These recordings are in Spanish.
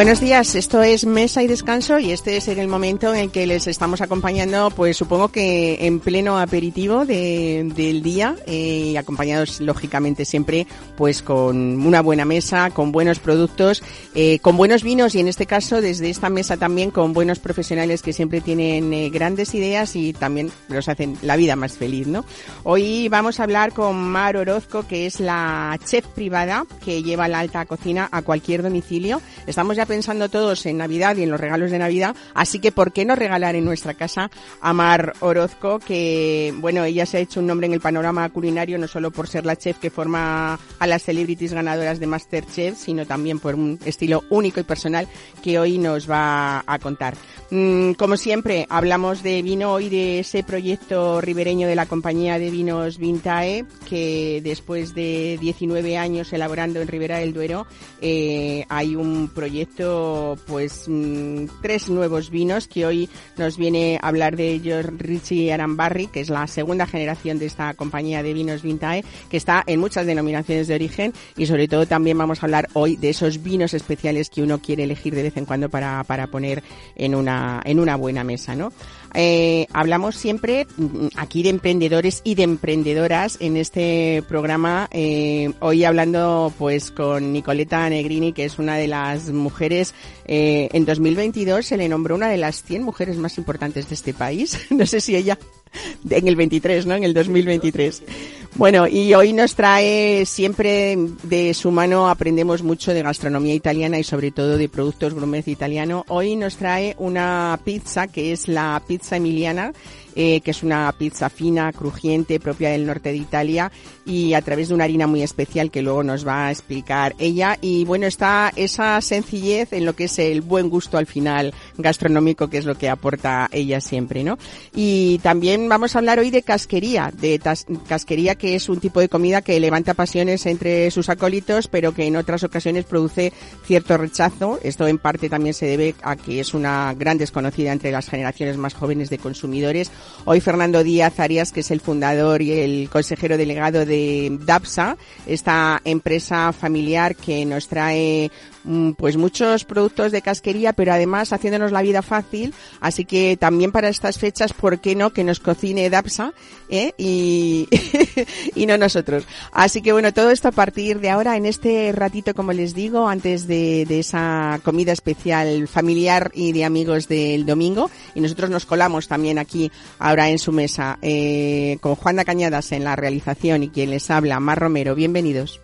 Buenos días, esto es Mesa y Descanso y este es el momento en el que les estamos acompañando, pues supongo que en pleno aperitivo de, del día, eh, acompañados lógicamente siempre pues con una buena mesa, con buenos productos, eh, con buenos vinos y en este caso desde esta mesa también con buenos profesionales que siempre tienen eh, grandes ideas y también los hacen la vida más feliz, ¿no? Hoy vamos a hablar con Mar Orozco, que es la chef privada que lleva la alta cocina a cualquier domicilio. Estamos ya pensando todos en Navidad y en los regalos de Navidad, así que ¿por qué no regalar en nuestra casa a Mar Orozco, que, bueno, ella se ha hecho un nombre en el panorama culinario no solo por ser la chef que forma a las celebrities ganadoras de Masterchef, sino también por un estilo único y personal que hoy nos va a contar. Mm, como siempre, hablamos de vino hoy de ese proyecto ribereño de la compañía de vinos Vintae, que después de 19 años elaborando en Ribera del Duero, eh, hay un proyecto, pues, mm, tres nuevos vinos que hoy nos viene a hablar de ellos Richie Arambarri, que es la segunda generación de esta compañía de vinos Vintae, que está en muchas denominaciones de origen y sobre todo también vamos a hablar hoy de esos vinos especiales que uno quiere elegir de vez en cuando para, para poner en una en una buena mesa, ¿no? Eh, hablamos siempre mm, aquí de emprendedores y de emprendedoras en este programa. Eh, hoy hablando pues con Nicoleta Negrini, que es una de las mujeres, eh, en 2022 se le nombró una de las 100 mujeres más importantes de este país. no sé si ella en el 23, ¿no? En el 2023. Bueno, y hoy nos trae siempre de su mano aprendemos mucho de gastronomía italiana y sobre todo de productos gourmet italiano. Hoy nos trae una pizza que es la pizza emiliana eh, que es una pizza fina, crujiente, propia del norte de Italia y a través de una harina muy especial que luego nos va a explicar ella. Y bueno, está esa sencillez en lo que es el buen gusto al final gastronómico, que es lo que aporta ella siempre, ¿no? Y también vamos a hablar hoy de casquería, de casquería que es un tipo de comida que levanta pasiones entre sus acólitos, pero que en otras ocasiones produce cierto rechazo. Esto en parte también se debe a que es una gran desconocida entre las generaciones más jóvenes de consumidores Hoy Fernando Díaz Arias, que es el fundador y el consejero delegado de DAPSA, esta empresa familiar que nos trae pues muchos productos de casquería, pero además haciéndonos la vida fácil. Así que también para estas fechas, ¿por qué no que nos cocine Dapsa eh? y, y no nosotros? Así que bueno, todo esto a partir de ahora, en este ratito, como les digo, antes de, de esa comida especial familiar y de amigos del domingo. Y nosotros nos colamos también aquí ahora en su mesa eh, con Juana Cañadas en la realización y quien les habla, Mar Romero. Bienvenidos.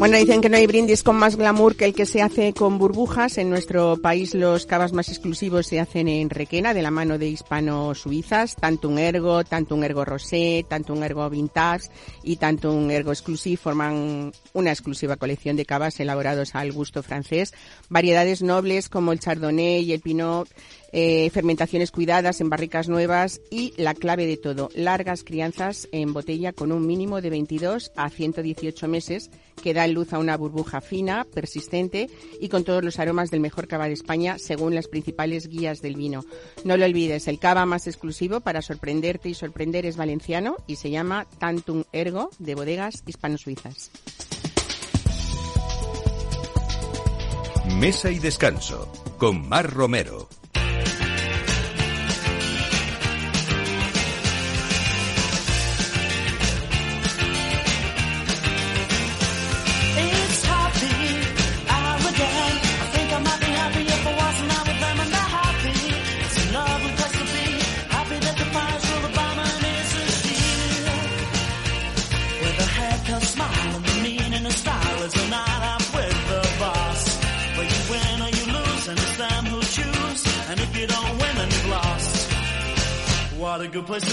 Bueno, dicen que no hay brindis con más glamour que el que se hace con burbujas. En nuestro país los cavas más exclusivos se hacen en Requena, de la mano de hispano-suizas, tanto un ergo, tanto un ergo rosé, tanto un ergo vintage y tanto un ergo exclusive forman una exclusiva colección de cavas elaborados al gusto francés. Variedades nobles como el chardonnay y el pinot eh, fermentaciones cuidadas en barricas nuevas y la clave de todo, largas crianzas en botella con un mínimo de 22 a 118 meses que da luz a una burbuja fina, persistente y con todos los aromas del mejor cava de España según las principales guías del vino. No lo olvides, el cava más exclusivo para sorprenderte y sorprender es valenciano y se llama Tantum Ergo de bodegas hispano-suizas. Mesa y descanso con Mar Romero.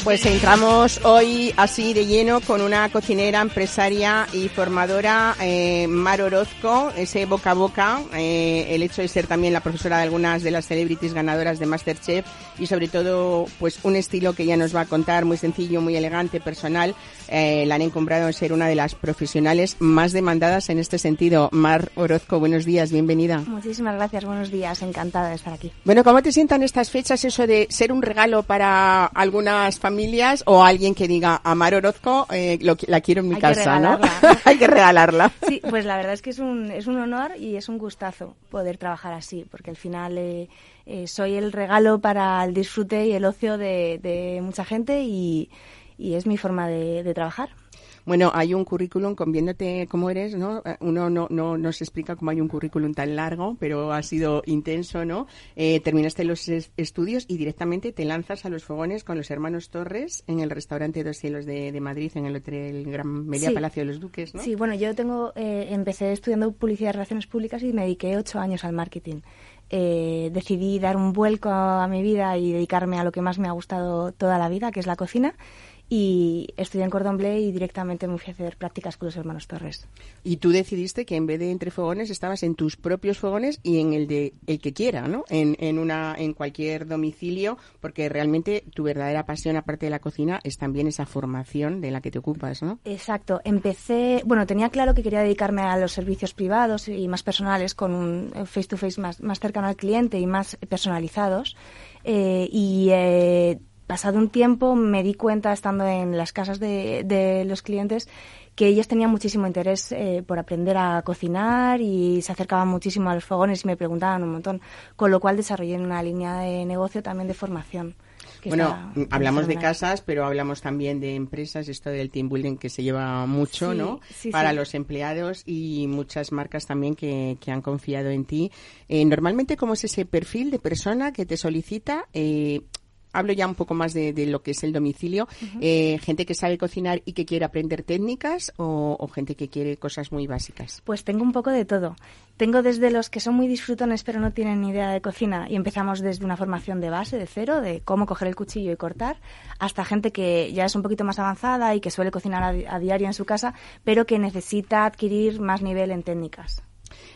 Pues entramos hoy así de lleno con una cocinera, empresaria y formadora, eh, Mar Orozco, ese boca a boca, eh, el hecho de ser también la profesora de algunas de las celebrities ganadoras de Masterchef y sobre todo pues un estilo que ella nos va a contar muy sencillo, muy elegante, personal, eh, la han encumbrado en ser una de las profesionales más demandadas en este sentido. Mar Orozco, buenos días, bienvenida. Muchísimas gracias, buenos días, encantada de estar aquí. Bueno, ¿cómo te sientan estas fechas eso de ser un regalo para algunas familias o alguien que diga, Mar Orozco, eh, la quiero en mi casa, ¿no? Hay que regalarla. Sí, pues la verdad es que es un, es un honor y es un gustazo poder trabajar así, porque al final eh, eh, soy el regalo para el disfrute y el ocio de, mucha gente y, es mi forma de trabajar. Bueno, hay un currículum, con viéndote cómo eres, ¿no? Eh, uno no, no, no se explica cómo hay un currículum tan largo, pero ha sido intenso, ¿no? Eh, terminaste los estudios y directamente te lanzas a los fogones con los hermanos Torres en el restaurante Dos Cielos de, Madrid, en el hotel Gran Media Palacio de los Duques, ¿no? Sí, bueno, yo tengo, eh, empecé estudiando publicidad y relaciones públicas y me dediqué ocho años al marketing. decidí dar un vuelco a mi vida y dedicarme a lo que más me ha gustado toda la vida, que es la cocina y estudié en Cordon Bleu y directamente me fui a hacer prácticas con los hermanos Torres. Y tú decidiste que en vez de entre fogones estabas en tus propios fogones y en el de el que quiera, ¿no? En, en una en cualquier domicilio, porque realmente tu verdadera pasión aparte de la cocina es también esa formación de la que te ocupas, ¿no? Exacto. Empecé, bueno, tenía claro que quería dedicarme a los servicios privados y más personales con un face to face más más cercano al cliente y más personalizados. Eh, y eh, pasado un tiempo me di cuenta, estando en las casas de, los clientes, que ellos tenían muchísimo interés eh, por aprender a cocinar y se acercaban muchísimo a los fogones y me preguntaban un montón, con lo cual desarrollé una línea de negocio también de formación. Bueno, hablamos de casas, pero hablamos también de empresas, esto del team building que se lleva mucho, ¿no? Para los empleados y muchas marcas también que, que han confiado en ti. Eh, normalmente, ¿cómo es ese perfil de persona que te solicita? Eh, hablo ya un poco más de, lo que es el domicilio, eh, gente que sabe cocinar y que quiere aprender técnicas o, gente que quiere cosas muy básicas. Pues tengo un poco de todo. Tengo desde los que son muy disfrutones pero no tienen ni idea de cocina y empezamos desde una formación de base, de cero, de cómo coger el cuchillo y cortar, hasta gente que ya es un poquito más avanzada y que suele cocinar a diario en su casa, pero que necesita adquirir más nivel en técnicas.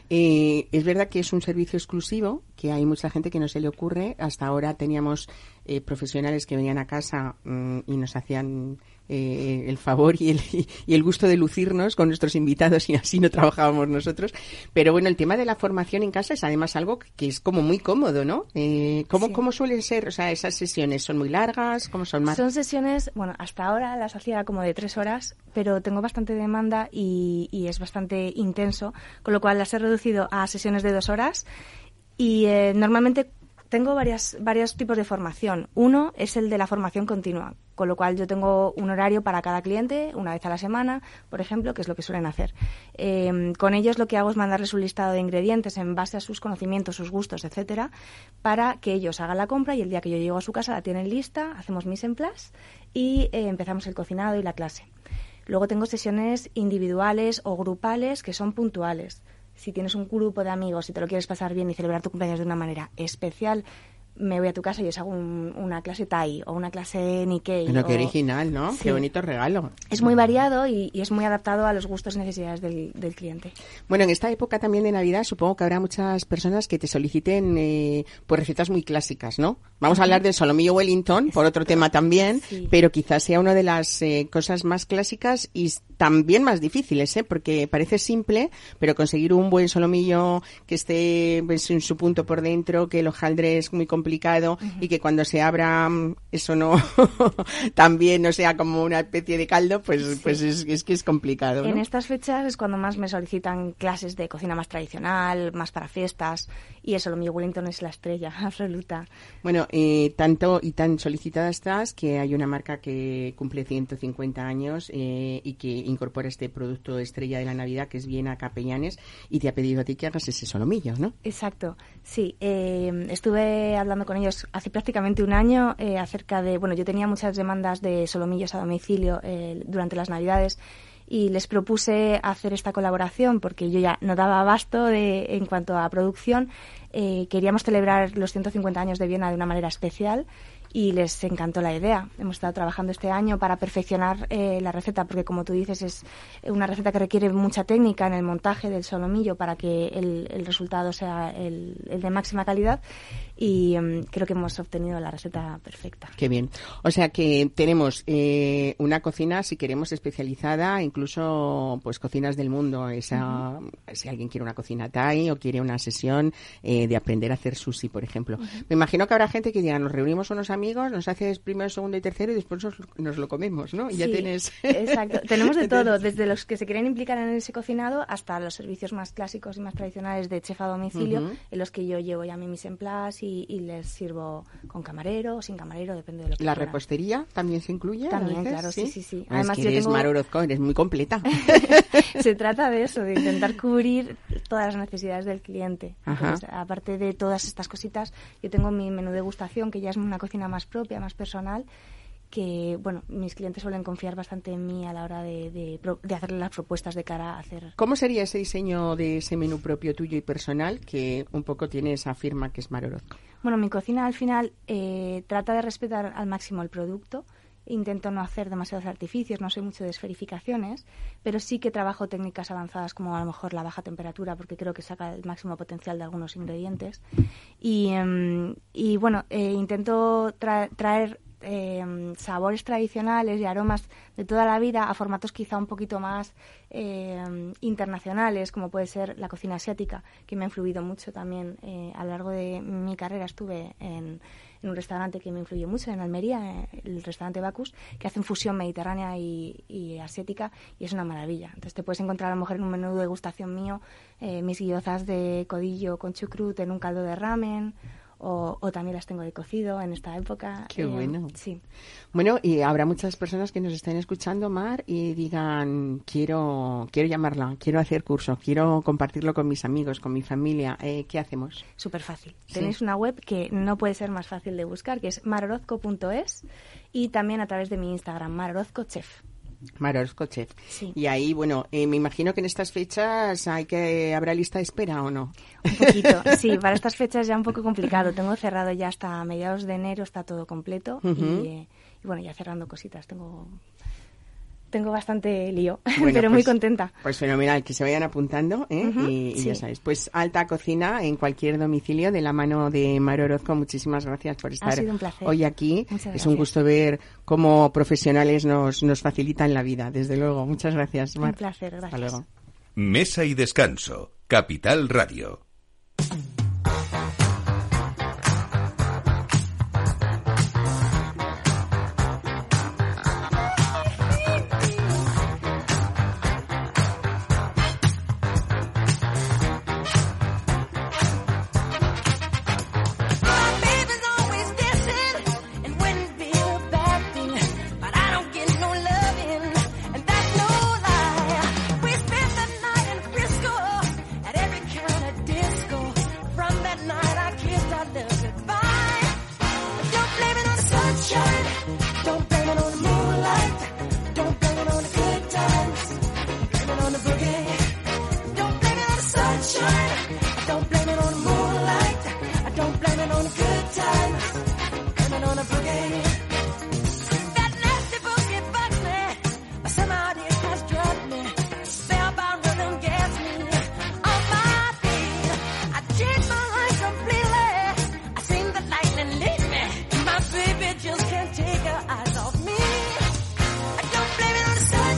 Eh, es verdad que es un servicio exclusivo, que hay mucha gente que no se le ocurre. Hasta ahora teníamos eh, profesionales que venían a casa mm, y nos hacían eh, el favor y el, y el gusto de lucirnos con nuestros invitados y así no trabajábamos nosotros. Pero bueno, el tema de la formación en casa es además algo que es como muy cómodo, ¿no? Eh, ¿cómo, ¿Cómo suelen ser? O sea, esas sesiones son muy largas, ¿cómo son más? Son sesiones, bueno, hasta ahora las hacía como de tres horas, pero tengo bastante demanda y, y es bastante intenso, con lo cual las he reducido a sesiones de dos horas y eh, normalmente tengo varias, varios tipos de formación. Uno es el de la formación continua, con lo cual yo tengo un horario para cada cliente, una vez a la semana, por ejemplo, que es lo que suelen hacer. Em, con ellos lo que hago es mandarles un listado de ingredientes en base a sus conocimientos, sus gustos, etcétera, para que ellos hagan la compra y el día que yo llego a su casa la tienen lista, hacemos mise en y eh, empezamos el cocinado y la clase. Luego tengo sesiones individuales o grupales que son puntuales si tienes un grupo de amigos y te lo quieres pasar bien y celebrar tu cumpleaños de una manera especial, me voy a tu casa y os hago una clase Thai o una clase Nikkei. Bueno, qué original, ¿no? Qué bonito regalo. Es muy variado y, es muy adaptado a los gustos y necesidades del, cliente. Bueno, en esta época también de Navidad supongo que habrá muchas personas que te soliciten eh, pues recetas muy clásicas, ¿no? Vamos a hablar del solomillo Wellington, por otro tema también, pero quizás sea una de las eh, cosas más clásicas y también más difíciles, ¿eh? Porque parece simple, pero conseguir un buen solomillo que esté pues, en su punto por dentro, que el hojaldre es muy complicado y que cuando se abra mm, eso no también no sea como una especie de caldo, pues, pues es, que es complicado. En estas fechas es cuando más me solicitan clases de cocina más tradicional, más para fiestas y eso, lo mío Wellington es la estrella absoluta. Bueno, eh, tanto y tan solicitada estás que hay una marca que cumple 150 años eh, y que incorpora este producto estrella de la Navidad que es Viena Capellanes y te ha pedido a ti que hagas ese solomillo, ¿no? Exacto, sí. Eh, estuve hablando con ellos hace prácticamente un año acerca de, bueno, yo tenía muchas demandas de solomillos a domicilio durante las Navidades y les propuse hacer esta colaboración porque yo ya no daba abasto de, en cuanto a producción eh, queríamos celebrar los 150 años de Viena de una manera especial y les encantó la idea. Hemos estado trabajando este año para perfeccionar eh, la receta, porque como tú dices, es una receta que requiere mucha técnica en el montaje del solomillo para que el, el resultado sea el, el, de máxima calidad y um, creo que hemos obtenido la receta perfecta. Qué bien. O sea que tenemos eh, una cocina, si queremos, especializada, incluso pues cocinas del mundo. Esa, uh -huh. Si alguien quiere una cocina Thai o quiere una sesión eh, de aprender a hacer sushi, por ejemplo. Uh -huh. Me imagino que habrá gente que diga, nos reunimos unos amigos, nos haces primero, segundo y tercero y después nos, nos lo comemos, ¿no? Y sí, ya tienes... Exacto. Tenemos de todo, desde los que se quieren implicar en ese cocinado hasta los servicios más clásicos y más tradicionales de chef a domicilio, uh -huh. en los que yo llevo ya mi mise en place y, y, les sirvo con camarero o sin camarero, depende de lo que ¿La quiera. repostería también se incluye? También, claro, sí, sí, sí. Además, es que eres tengo... Mar Orozco, eres muy completa. se trata de eso, de intentar cubrir todas las necesidades del cliente. Entonces, aparte de todas estas cositas, yo tengo mi menú de degustación, que ya es una cocina más propia, más personal, que, bueno, mis clientes suelen confiar bastante en mí a la hora de, de, de hacerle las propuestas de cara a hacer. ¿Cómo sería ese diseño de ese menú propio tuyo y personal que un poco tiene esa firma que es Mar Orozco? Bueno, mi cocina al final eh, trata de respetar al máximo el producto. Intento no hacer demasiados artificios, no soy mucho de esferificaciones, pero sí que trabajo técnicas avanzadas como a lo mejor la baja temperatura, porque creo que saca el máximo potencial de algunos ingredientes. Y, um, y bueno, eh, intento tra traer eh, sabores tradicionales y aromas de toda la vida a formatos quizá un poquito más eh, internacionales, como puede ser la cocina asiática, que me ha influido mucho también. Eh, a lo largo de mi carrera estuve en, un restaurante que me influyó mucho, en Almería, el restaurante Bacus, que hacen fusión mediterránea y, asiática y es una maravilla. Entonces te puedes encontrar a lo mejor en un menú de degustación mío mis guiozas de codillo con chucrut en un caldo de ramen o, o, también las tengo de cocido en esta época. Qué eh, bueno. Sí. Bueno, y habrá muchas personas que nos estén escuchando, Mar, y digan, quiero, quiero llamarla, quiero hacer curso, quiero compartirlo con mis amigos, con mi familia. Eh, ¿Qué hacemos? Súper fácil. ¿Sí? Tenéis una web que no puede ser más fácil de buscar, que es marorozco.es y también a través de mi Instagram, marorozcochef. Marorozco Chef. Sí. Y ahí, bueno, eh, me imagino que en estas fechas hay que habrá lista de espera o no. Un poquito, sí, para estas fechas ya un poco complicado. Tengo cerrado ya hasta mediados de enero, está todo completo uh -huh. y, eh, y, bueno, ya cerrando cositas. Tengo tengo bastante lío, bueno, pero pues, muy contenta. Pues fenomenal, que se vayan apuntando ¿eh? uh -huh, y, ya sabéis. Pues alta cocina en cualquier domicilio de la mano de Mar Orozco. Muchísimas gracias por estar hoy aquí. Es un gusto ver cómo profesionales nos, nos facilitan la vida, desde luego. Muchas gracias, Mar. Un placer, gracias. Hasta luego. Mesa y descanso, Capital Radio.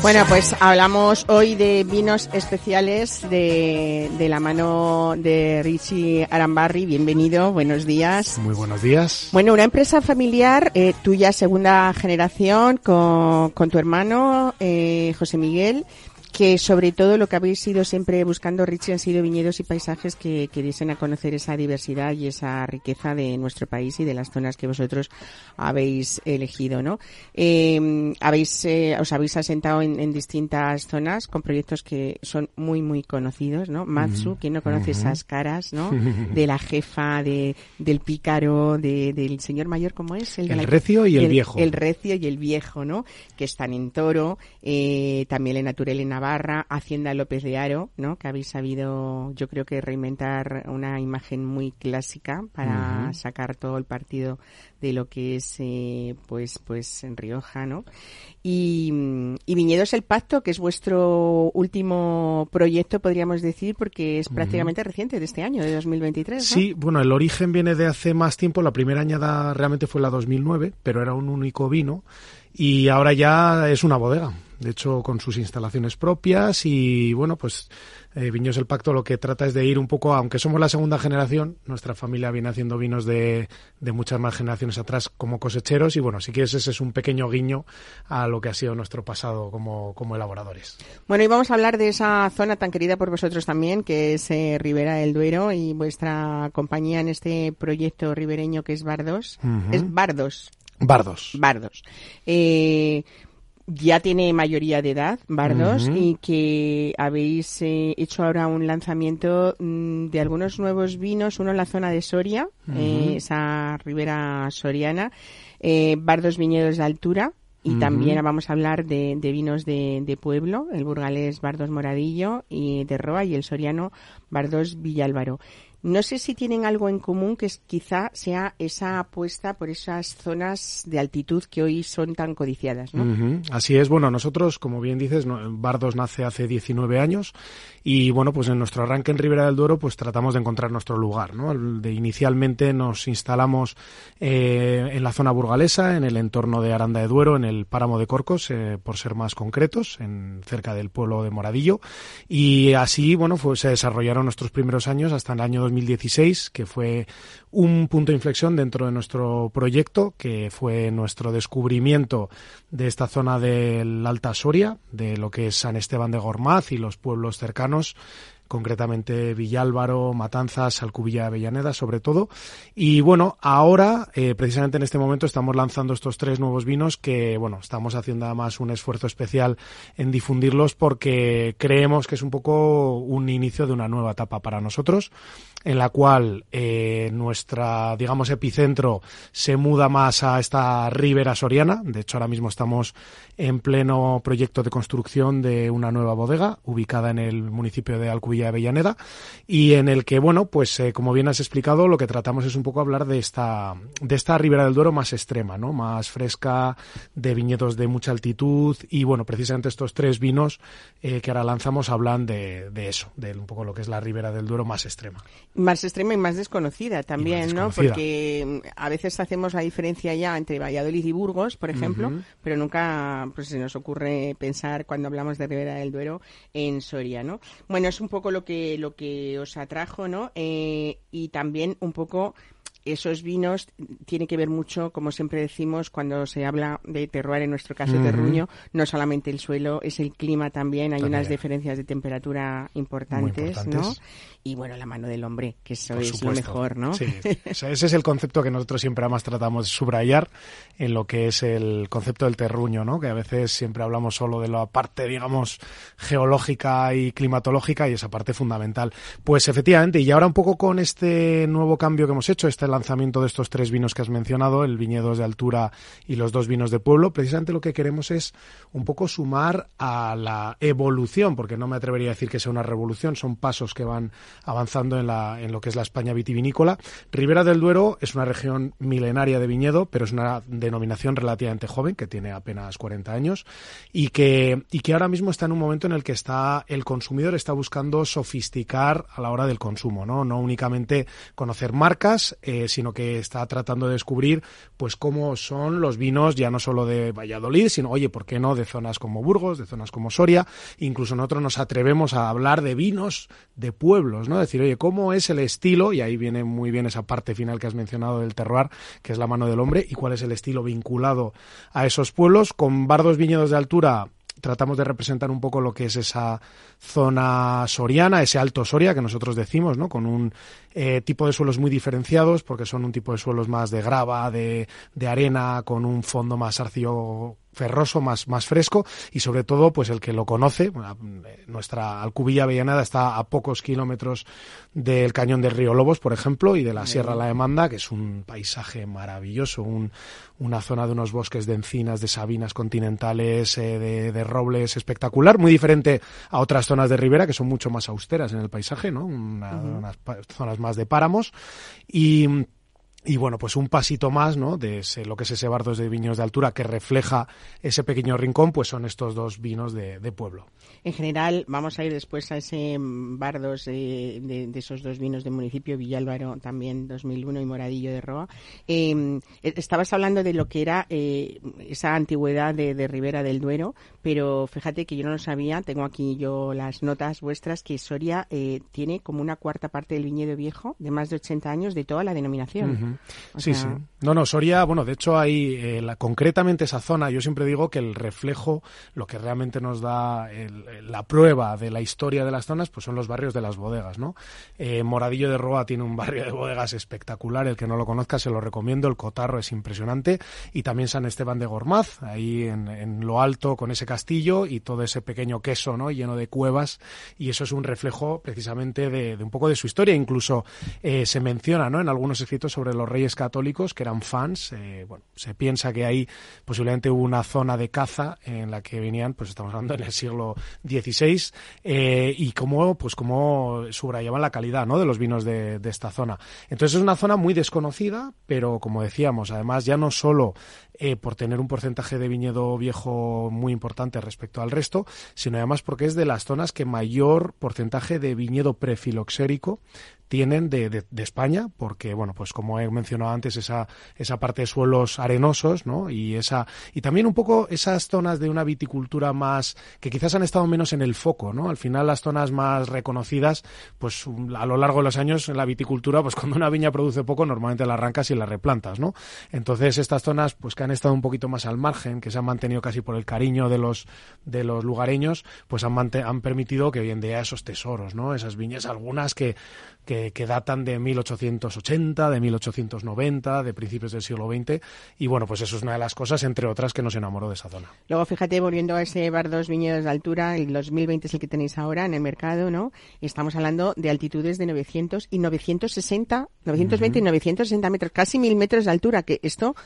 Bueno, pues hablamos hoy de vinos especiales de, de la mano de Richie Arambarri. Bienvenido, buenos días. Muy buenos días. Bueno, una empresa familiar, eh, tuya segunda generación, con, con tu hermano eh, José Miguel que sobre todo lo que habéis ido siempre buscando, Richie, han sido viñedos y paisajes que, que diesen a conocer esa diversidad y esa riqueza de nuestro país y de las zonas que vosotros habéis elegido, ¿no? Eh, habéis, eh, os habéis asentado en, en, distintas zonas con proyectos que son muy, muy conocidos, ¿no? Matsu, mm -hmm. ¿quién no conoce esas caras, ¿no? De la jefa, de, del pícaro, de, del señor mayor, ¿cómo es? El, el la, recio y el, el, viejo. El recio y el viejo, ¿no? Que están en Toro, eh, también en Naturel en Navarra Navarra, Hacienda López de Aro, ¿no? Que habéis sabido, yo creo que reinventar una imagen muy clásica para sacar todo el partido de lo que es, eh, pues, pues en Rioja, ¿no? Y, y, Viñedos el Pacto, que es vuestro último proyecto, podríamos decir, porque es prácticamente reciente de este año, de 2023. Sí, bueno, el origen viene de hace más tiempo. La primera añada realmente fue la 2009, pero era un único vino y ahora ya es una bodega de hecho con sus instalaciones propias y bueno, pues eh, Viños el Pacto lo que trata es de ir un poco, aunque somos la segunda generación, nuestra familia viene haciendo vinos de, de muchas más generaciones atrás como cosecheros y bueno, si quieres ese es un pequeño guiño a lo que ha sido nuestro pasado como, como elaboradores. Bueno, y vamos a hablar de esa zona tan querida por vosotros también, que es eh, Ribera del Duero y vuestra compañía en este proyecto ribereño que es Bardos. Es Bardos. Bardos. Bardos. Eh, ya tiene mayoría de edad, Bardos, y que habéis eh, hecho ahora un lanzamiento mm, de algunos nuevos vinos, uno en la zona de Soria, eh, esa ribera soriana, eh, Bardos Viñedos de Altura, y también vamos a hablar de, vinos de, de, pueblo, el burgalés Bardos Moradillo y de Roa y el soriano Bardos Villalbaro. No sé si tienen algo en común que quizá sea esa apuesta por esas zonas de altitud que hoy son tan codiciadas, ¿no? Así es. Bueno, nosotros, como bien dices, Bardos nace hace 19 años y, bueno, pues en nuestro arranque en Ribera del Duero, pues tratamos de encontrar nuestro lugar, ¿no? De, inicialmente nos instalamos eh, en la zona burgalesa, en el entorno de Aranda de Duero, en el páramo de Corcos, eh, por ser más concretos, en cerca del pueblo de Moradillo. Y así, bueno, pues se desarrollaron nuestros primeros años hasta el año 2016, que fue un punto de inflexión dentro de nuestro proyecto, que fue nuestro descubrimiento de esta zona del Alta Soria, de lo que es San Esteban de Gormaz y los pueblos cercanos, concretamente Villálvaro, Matanzas, Alcubilla, Avellaneda, sobre todo. Y bueno, ahora, eh, precisamente en este momento, estamos lanzando estos tres nuevos vinos que, bueno, estamos haciendo además un esfuerzo especial en difundirlos porque creemos que es un poco un inicio de una nueva etapa para nosotros en la cual eh, nuestra, digamos, epicentro se muda más a esta ribera soriana. De hecho, ahora mismo estamos en pleno proyecto de construcción de una nueva bodega ubicada en el municipio de Alcubilla Avellaneda y en el que, bueno, pues eh, como bien has explicado, lo que tratamos es un poco hablar de esta, de esta ribera del Duero más extrema, ¿no? Más fresca, de viñedos de mucha altitud y, bueno, precisamente estos tres vinos eh, que ahora lanzamos hablan de, de eso, de un poco lo que es la ribera del Duero más extrema más extrema y más desconocida también, ¿no? Porque mm, a veces hacemos la diferencia ya entre Valladolid y Burgos, por ejemplo, pero nunca pues se nos ocurre pensar cuando hablamos de Ribera del Duero en Soria, ¿no? Bueno, es un poco lo que lo que os atrajo, ¿no? Eh, y también un poco esos vinos tiene que ver mucho, como siempre decimos, cuando se habla de terroir, en nuestro caso terruño, no solamente el suelo, es el clima también, hay unas diferencias de temperatura importantes, ¿no? Y bueno, la mano del hombre, que eso es lo mejor, ¿no? Sí, ese es el concepto que nosotros siempre más tratamos de subrayar en lo que es el concepto del terruño, ¿no? Que a veces siempre hablamos solo de la parte, digamos, geológica y climatológica y esa parte fundamental. Pues efectivamente, y ahora un poco con este nuevo cambio que hemos hecho, este lanzamiento de estos tres vinos que has mencionado, el viñedos de altura y los dos vinos de pueblo, precisamente lo que queremos es un poco sumar a la evolución, porque no me atrevería a decir que sea una revolución, son pasos que van avanzando en, la, en lo que es la España vitivinícola. Ribera del Duero es una región milenaria de viñedo, pero es una denominación relativamente joven, que tiene apenas 40 años, y que, y que ahora mismo está en un momento en el que está el consumidor está buscando sofisticar a la hora del consumo, no, no únicamente conocer marcas, sino que está tratando de descubrir pues cómo son los vinos ya no solo de Valladolid, sino oye, ¿por qué no de zonas como Burgos, de zonas como Soria? Incluso nosotros nos atrevemos a hablar de vinos de pueblos, ¿no? Decir, oye, ¿cómo es el estilo? Y ahí viene muy bien esa parte final que has mencionado del terroir, que es la mano del hombre, y cuál es el estilo vinculado a esos pueblos. Con bardos viñedos de altura tratamos de representar un poco lo que es esa zona soriana, ese alto Soria que nosotros decimos, ¿no? Con un eh, tipo de suelos muy diferenciados, porque son un tipo de suelos más de grava, de, de arena, con un fondo más arcillo ferroso, más, más fresco y sobre todo, pues el que lo conoce, nuestra Alcubilla Avellaneda está a pocos kilómetros del cañón del río Lobos, por ejemplo, y de la Sierra La Demanda, que es un paisaje maravilloso, un, una zona de unos bosques de encinas, de sabinas continentales, eh, de, de, robles espectacular, muy diferente a otras zonas de ribera que son mucho más austeras en el paisaje, ¿no? Una, uh -huh. unas zonas más de páramos y y bueno, pues un pasito más, ¿no? De ese, lo que es ese Bardos de Viños de Altura que refleja ese pequeño rincón, pues son estos dos vinos de, de pueblo. En general, vamos a ir después a ese Bardos de, de, de esos dos vinos del municipio, Villálvaro también 2001 y Moradillo de Roa. Eh, estabas hablando de lo que era eh, esa antigüedad de, de Ribera del Duero, pero fíjate que yo no lo sabía, tengo aquí yo las notas vuestras, que Soria eh, tiene como una cuarta parte del viñedo viejo de más de 80 años de toda la denominación. Uh -huh. O sí, sea... sí. No, no, Soria, bueno, de hecho hay eh, la, concretamente esa zona, yo siempre digo que el reflejo, lo que realmente nos da el, la prueba de la historia de las zonas, pues son los barrios de las bodegas, ¿no? Eh, Moradillo de Roa tiene un barrio de bodegas espectacular, el que no lo conozca se lo recomiendo, el Cotarro es impresionante, y también San Esteban de Gormaz, ahí en, lo alto con ese castillo y todo ese pequeño queso, ¿no? Lleno de cuevas, y eso es un reflejo precisamente de, de un poco de su historia, incluso eh, se menciona, ¿no? En algunos escritos sobre los reyes católicos que eran fans. Eh, bueno, se piensa que ahí posiblemente hubo una zona de caza en la que venían, pues estamos hablando en el siglo XVI, eh, y cómo, pues cómo subrayaban la calidad, ¿no? De los vinos de, de, esta zona. Entonces es una zona muy desconocida, pero como decíamos, además ya no solo eh, por tener un porcentaje de viñedo viejo muy importante respecto al resto, sino además porque es de las zonas que mayor porcentaje de viñedo prefiloxérico tienen de, España, porque bueno, pues como he mencionado antes, esa, esa parte de suelos arenosos, ¿no? Y esa, y también un poco esas zonas de una viticultura más, que quizás han estado menos en el foco, ¿no? Al final las zonas más reconocidas, pues a lo largo de los años en la viticultura, pues cuando una viña produce poco, normalmente la arrancas y la replantas, ¿no? Entonces estas zonas, pues que han estado un poquito más al margen, que se han mantenido casi por el cariño de los, de los lugareños, pues han, han permitido que hoy en día esos tesoros, ¿no? Esas viñas, algunas que, que, que, datan de 1880, de 1890, de principios del siglo XX. Y bueno, pues eso es una de las cosas, entre otras, que nos enamoró de esa zona. Luego, fíjate, volviendo a ese bar dos viñedos de altura, el 2020 es el que tenéis ahora en el mercado, ¿no? Estamos hablando de altitudes de 900 y 960, 920 uh -huh. y 960 metros, casi mil metros de altura, que esto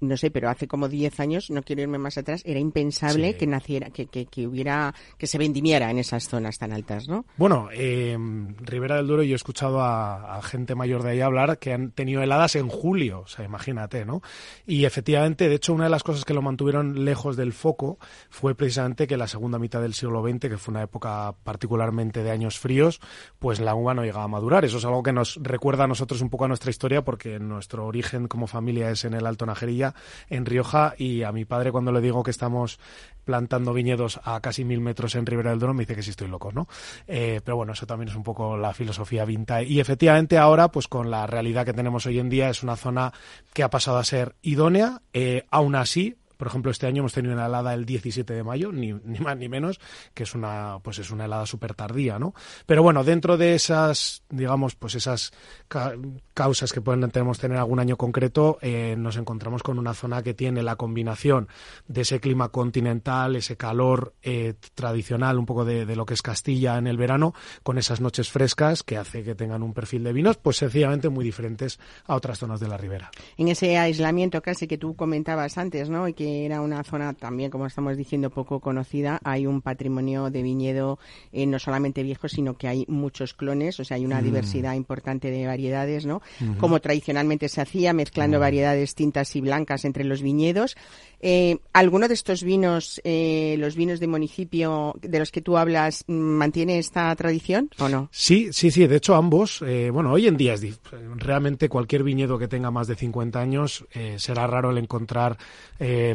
no sé, pero hace como 10 años, no quiero irme más atrás, era impensable sí. que naciera, que, que, que, hubiera, que se vendimiera en esas zonas tan altas, ¿no? Bueno, eh, Ribera del Duero, yo he escuchado a, a, gente mayor de ahí hablar que han tenido heladas en julio, o sea, imagínate, ¿no? Y efectivamente, de hecho, una de las cosas que lo mantuvieron lejos del foco fue precisamente que la segunda mitad del siglo XX, que fue una época particularmente de años fríos, pues la uva no llegaba a madurar. Eso es algo que nos recuerda a nosotros un poco a nuestra historia, porque nuestro origen como familia es en el Alto Najerilla en Rioja y a mi padre cuando le digo que estamos plantando viñedos a casi mil metros en Ribera del Duero me dice que sí estoy loco, ¿no? Eh, pero bueno, eso también es un poco la filosofía vinta y efectivamente ahora pues con la realidad que tenemos hoy en día es una zona que ha pasado a ser idónea, eh, aún así por ejemplo, este año hemos tenido una helada el 17 de mayo, ni, ni más ni menos, que es una, pues es una helada súper tardía, ¿no? Pero bueno, dentro de esas, digamos, pues esas ca causas que podemos tener algún año concreto, eh, nos encontramos con una zona que tiene la combinación de ese clima continental, ese calor eh, tradicional, un poco de, de, lo que es Castilla en el verano, con esas noches frescas que hace que tengan un perfil de vinos, pues sencillamente muy diferentes a otras zonas de la ribera. En ese aislamiento casi que tú comentabas antes, ¿no? Y que era una zona también, como estamos diciendo, poco conocida. Hay un patrimonio de viñedo eh, no solamente viejo, sino que hay muchos clones, o sea, hay una mm. diversidad importante de variedades, ¿no? Uh -huh. Como tradicionalmente se hacía, mezclando uh -huh. variedades tintas y blancas entre los viñedos. Eh, ¿Alguno de estos vinos, eh, los vinos de municipio de los que tú hablas, mantiene esta tradición o no? Sí, sí, sí. De hecho, ambos, eh, bueno, hoy en día es realmente cualquier viñedo que tenga más de 50 años será raro el encontrar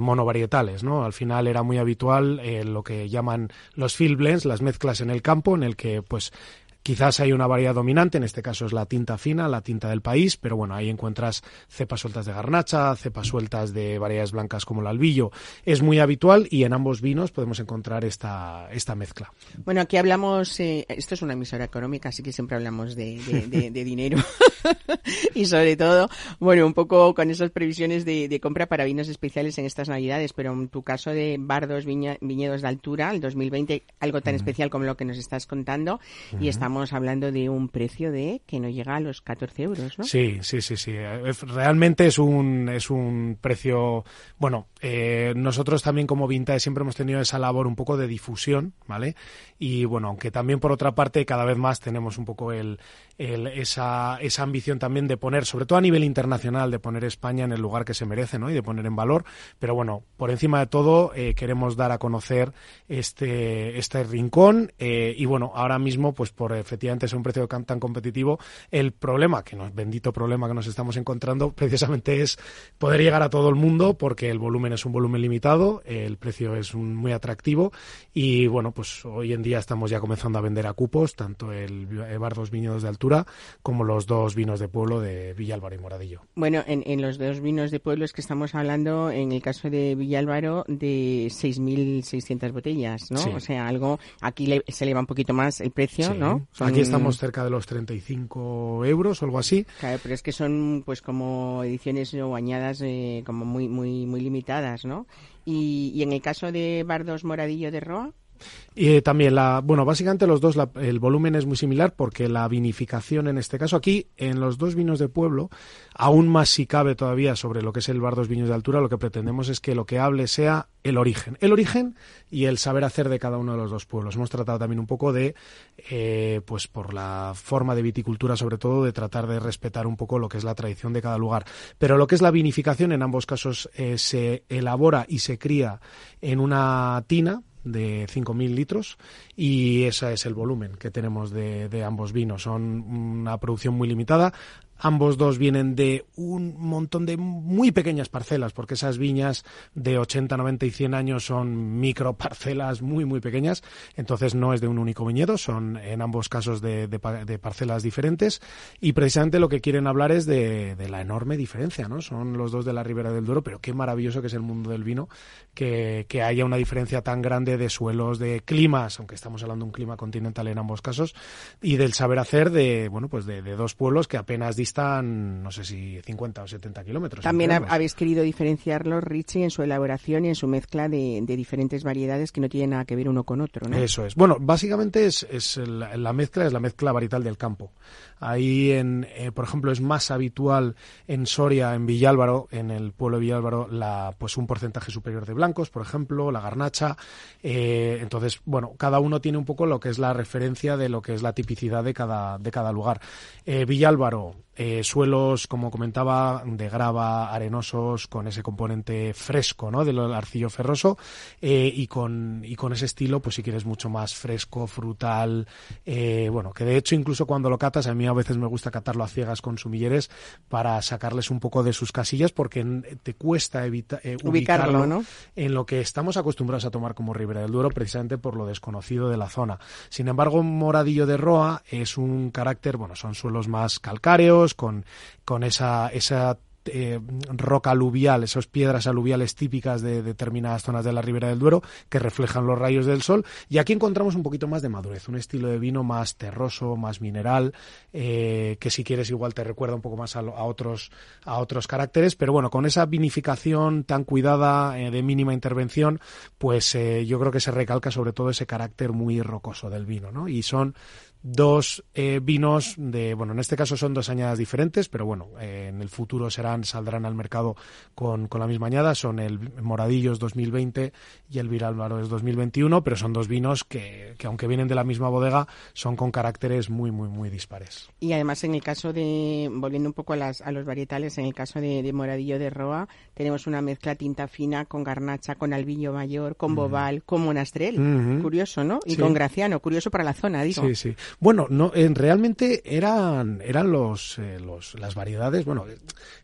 monovarietales, ¿no? Al final era muy habitual eh, lo que llaman los field blends, las mezclas en el campo, en el que, pues, Quizás hay una variedad dominante, en este caso es la tinta fina, la tinta del país, pero bueno, ahí encuentras cepas sueltas de garnacha, cepas sueltas de variedades blancas como el albillo. Es muy habitual y en ambos vinos podemos encontrar esta, esta mezcla. Bueno, aquí hablamos, eh, esto es una emisora económica, así que siempre hablamos de, de, dinero y sobre todo, bueno, un poco con esas previsiones de, compra para vinos especiales en estas navidades, pero en tu caso de Bardos Viñedos de Altura, el 2020, algo tan especial como lo que nos estás contando, y estamos estamos hablando de un precio de que no llega a los 14 euros, ¿no? Sí, sí, sí, sí. Realmente es un, es un precio, bueno, eh, nosotros también como Vintage siempre hemos tenido esa labor un poco de difusión, ¿vale? Y bueno, aunque también por otra parte cada vez más tenemos un poco el, esa, esa ambición también de poner, sobre todo a nivel internacional, de poner España en el lugar que se merece, ¿no? Y de poner en valor. Pero bueno, por encima de todo, eh, queremos dar a conocer este, este rincón. Eh, y bueno, ahora mismo, pues por efectivamente es un precio tan competitivo, el problema, que no, bendito problema que nos estamos encontrando, precisamente es poder llegar a todo el mundo, porque el volumen es un volumen limitado, el precio es muy atractivo. Y bueno, pues hoy en día estamos ya comenzando a vender a cupos, tanto el Bardos Viñedos de Altura como los dos vinos de pueblo de Villalbaro y Moradillo. Bueno, en, los dos vinos de pueblo es que estamos hablando, en el caso de Villalbaro, de 6.600 botellas, ¿no? O sea, algo, aquí se eleva un poquito más el precio, ¿no? Aquí estamos cerca de los 35 euros o algo así. Claro, pero es que son pues como ediciones o añadas eh, como muy, muy, muy limitadas, ¿no? Y, y en el caso de Bardos Moradillo de Roa. Y eh, también, la, bueno, básicamente los dos, el volumen es muy similar porque la vinificación en este caso, aquí en los dos vinos de pueblo, aún más si cabe todavía sobre lo que es el bar dos vinos de altura, lo que pretendemos es que lo que hable sea el origen. El origen y el saber hacer de cada uno de los dos pueblos. Hemos tratado también un poco de, eh, pues por la forma de viticultura, sobre todo, de tratar de respetar un poco lo que es la tradición de cada lugar. Pero lo que es la vinificación, en ambos casos eh, se elabora y se cría en una tina, de 5.000 litros y ese es el volumen que tenemos de, de, ambos vinos. Son una producción muy limitada. Ambos dos vienen de un montón de muy pequeñas parcelas, porque esas viñas de 80, 90 y 100 años son micro parcelas muy, muy pequeñas. Entonces no es de un único viñedo, son en ambos casos de, parcelas diferentes. Y precisamente lo que quieren hablar es de, la enorme diferencia, ¿no? Son los dos de la Ribera del Duero, pero qué maravilloso que es el mundo del vino, que, que haya una diferencia tan grande de suelos, de climas, aunque estamos hablando de un clima continental en ambos casos, y del saber hacer de, bueno, pues de, dos pueblos que apenas están, no sé si 50 o 70 kilómetros. También habéis querido diferenciarlos, Richie, en su elaboración y en su mezcla de, diferentes variedades que no tienen nada que ver uno con otro, ¿no? Eso es. Bueno, básicamente es, es la, mezcla, es la mezcla varietal del campo. Ahí, en, eh, por ejemplo, es más habitual en Soria, en Villálvaro, en el pueblo de Villálvaro, la, pues un porcentaje superior de por ejemplo, la garnacha. Eh, entonces, bueno, cada uno tiene un poco lo que es la referencia de lo que es la tipicidad de cada, de cada lugar. Eh, Villálvaro, eh, suelos, como comentaba, de grava, arenosos, con ese componente fresco, ¿no? Del arcillo ferroso eh, y con y con ese estilo, pues si quieres mucho más fresco, frutal, eh, bueno, que de hecho incluso cuando lo catas, a mí a veces me gusta catarlo a ciegas con sumilleres para sacarles un poco de sus casillas porque te cuesta evitar ubicarlo, ¿no? en lo que estamos acostumbrados a tomar como Ribera del Duero, precisamente por lo desconocido de la zona. Sin embargo, Moradillo de Roa es un carácter, bueno, son suelos más calcáreos con, con esa, esa eh, roca aluvial, esas piedras aluviales típicas de determinadas zonas de la Ribera del Duero que reflejan los rayos del sol. Y aquí encontramos un poquito más de madurez, un estilo de vino más terroso, más mineral, eh, que si quieres igual te recuerda un poco más a, otros, a otros caracteres, pero bueno, con esa vinificación tan cuidada eh, de mínima intervención, pues yo creo que se recalca sobre todo ese carácter muy rocoso del vino, ¿no? Y son dos eh, vinos de, bueno, en este caso son dos añadas diferentes, pero bueno, eh, en el futuro serán, saldrán al mercado con, con la misma añada, son el Moradillos 2020 y el es 2021, pero son dos vinos que, que, aunque vienen de la misma bodega, son con caracteres muy, muy, muy dispares. Y además en el caso de, volviendo un poco a, las, a los varietales, en el caso de, Moradillo de Roa, tenemos una mezcla tinta fina con garnacha, con albillo mayor, con bobal, con monastrel, curioso, ¿no? Y con graciano, curioso para la zona, digo. Sí, sí. Bueno, no, realmente eran, eran los, eh, los, las variedades. Bueno,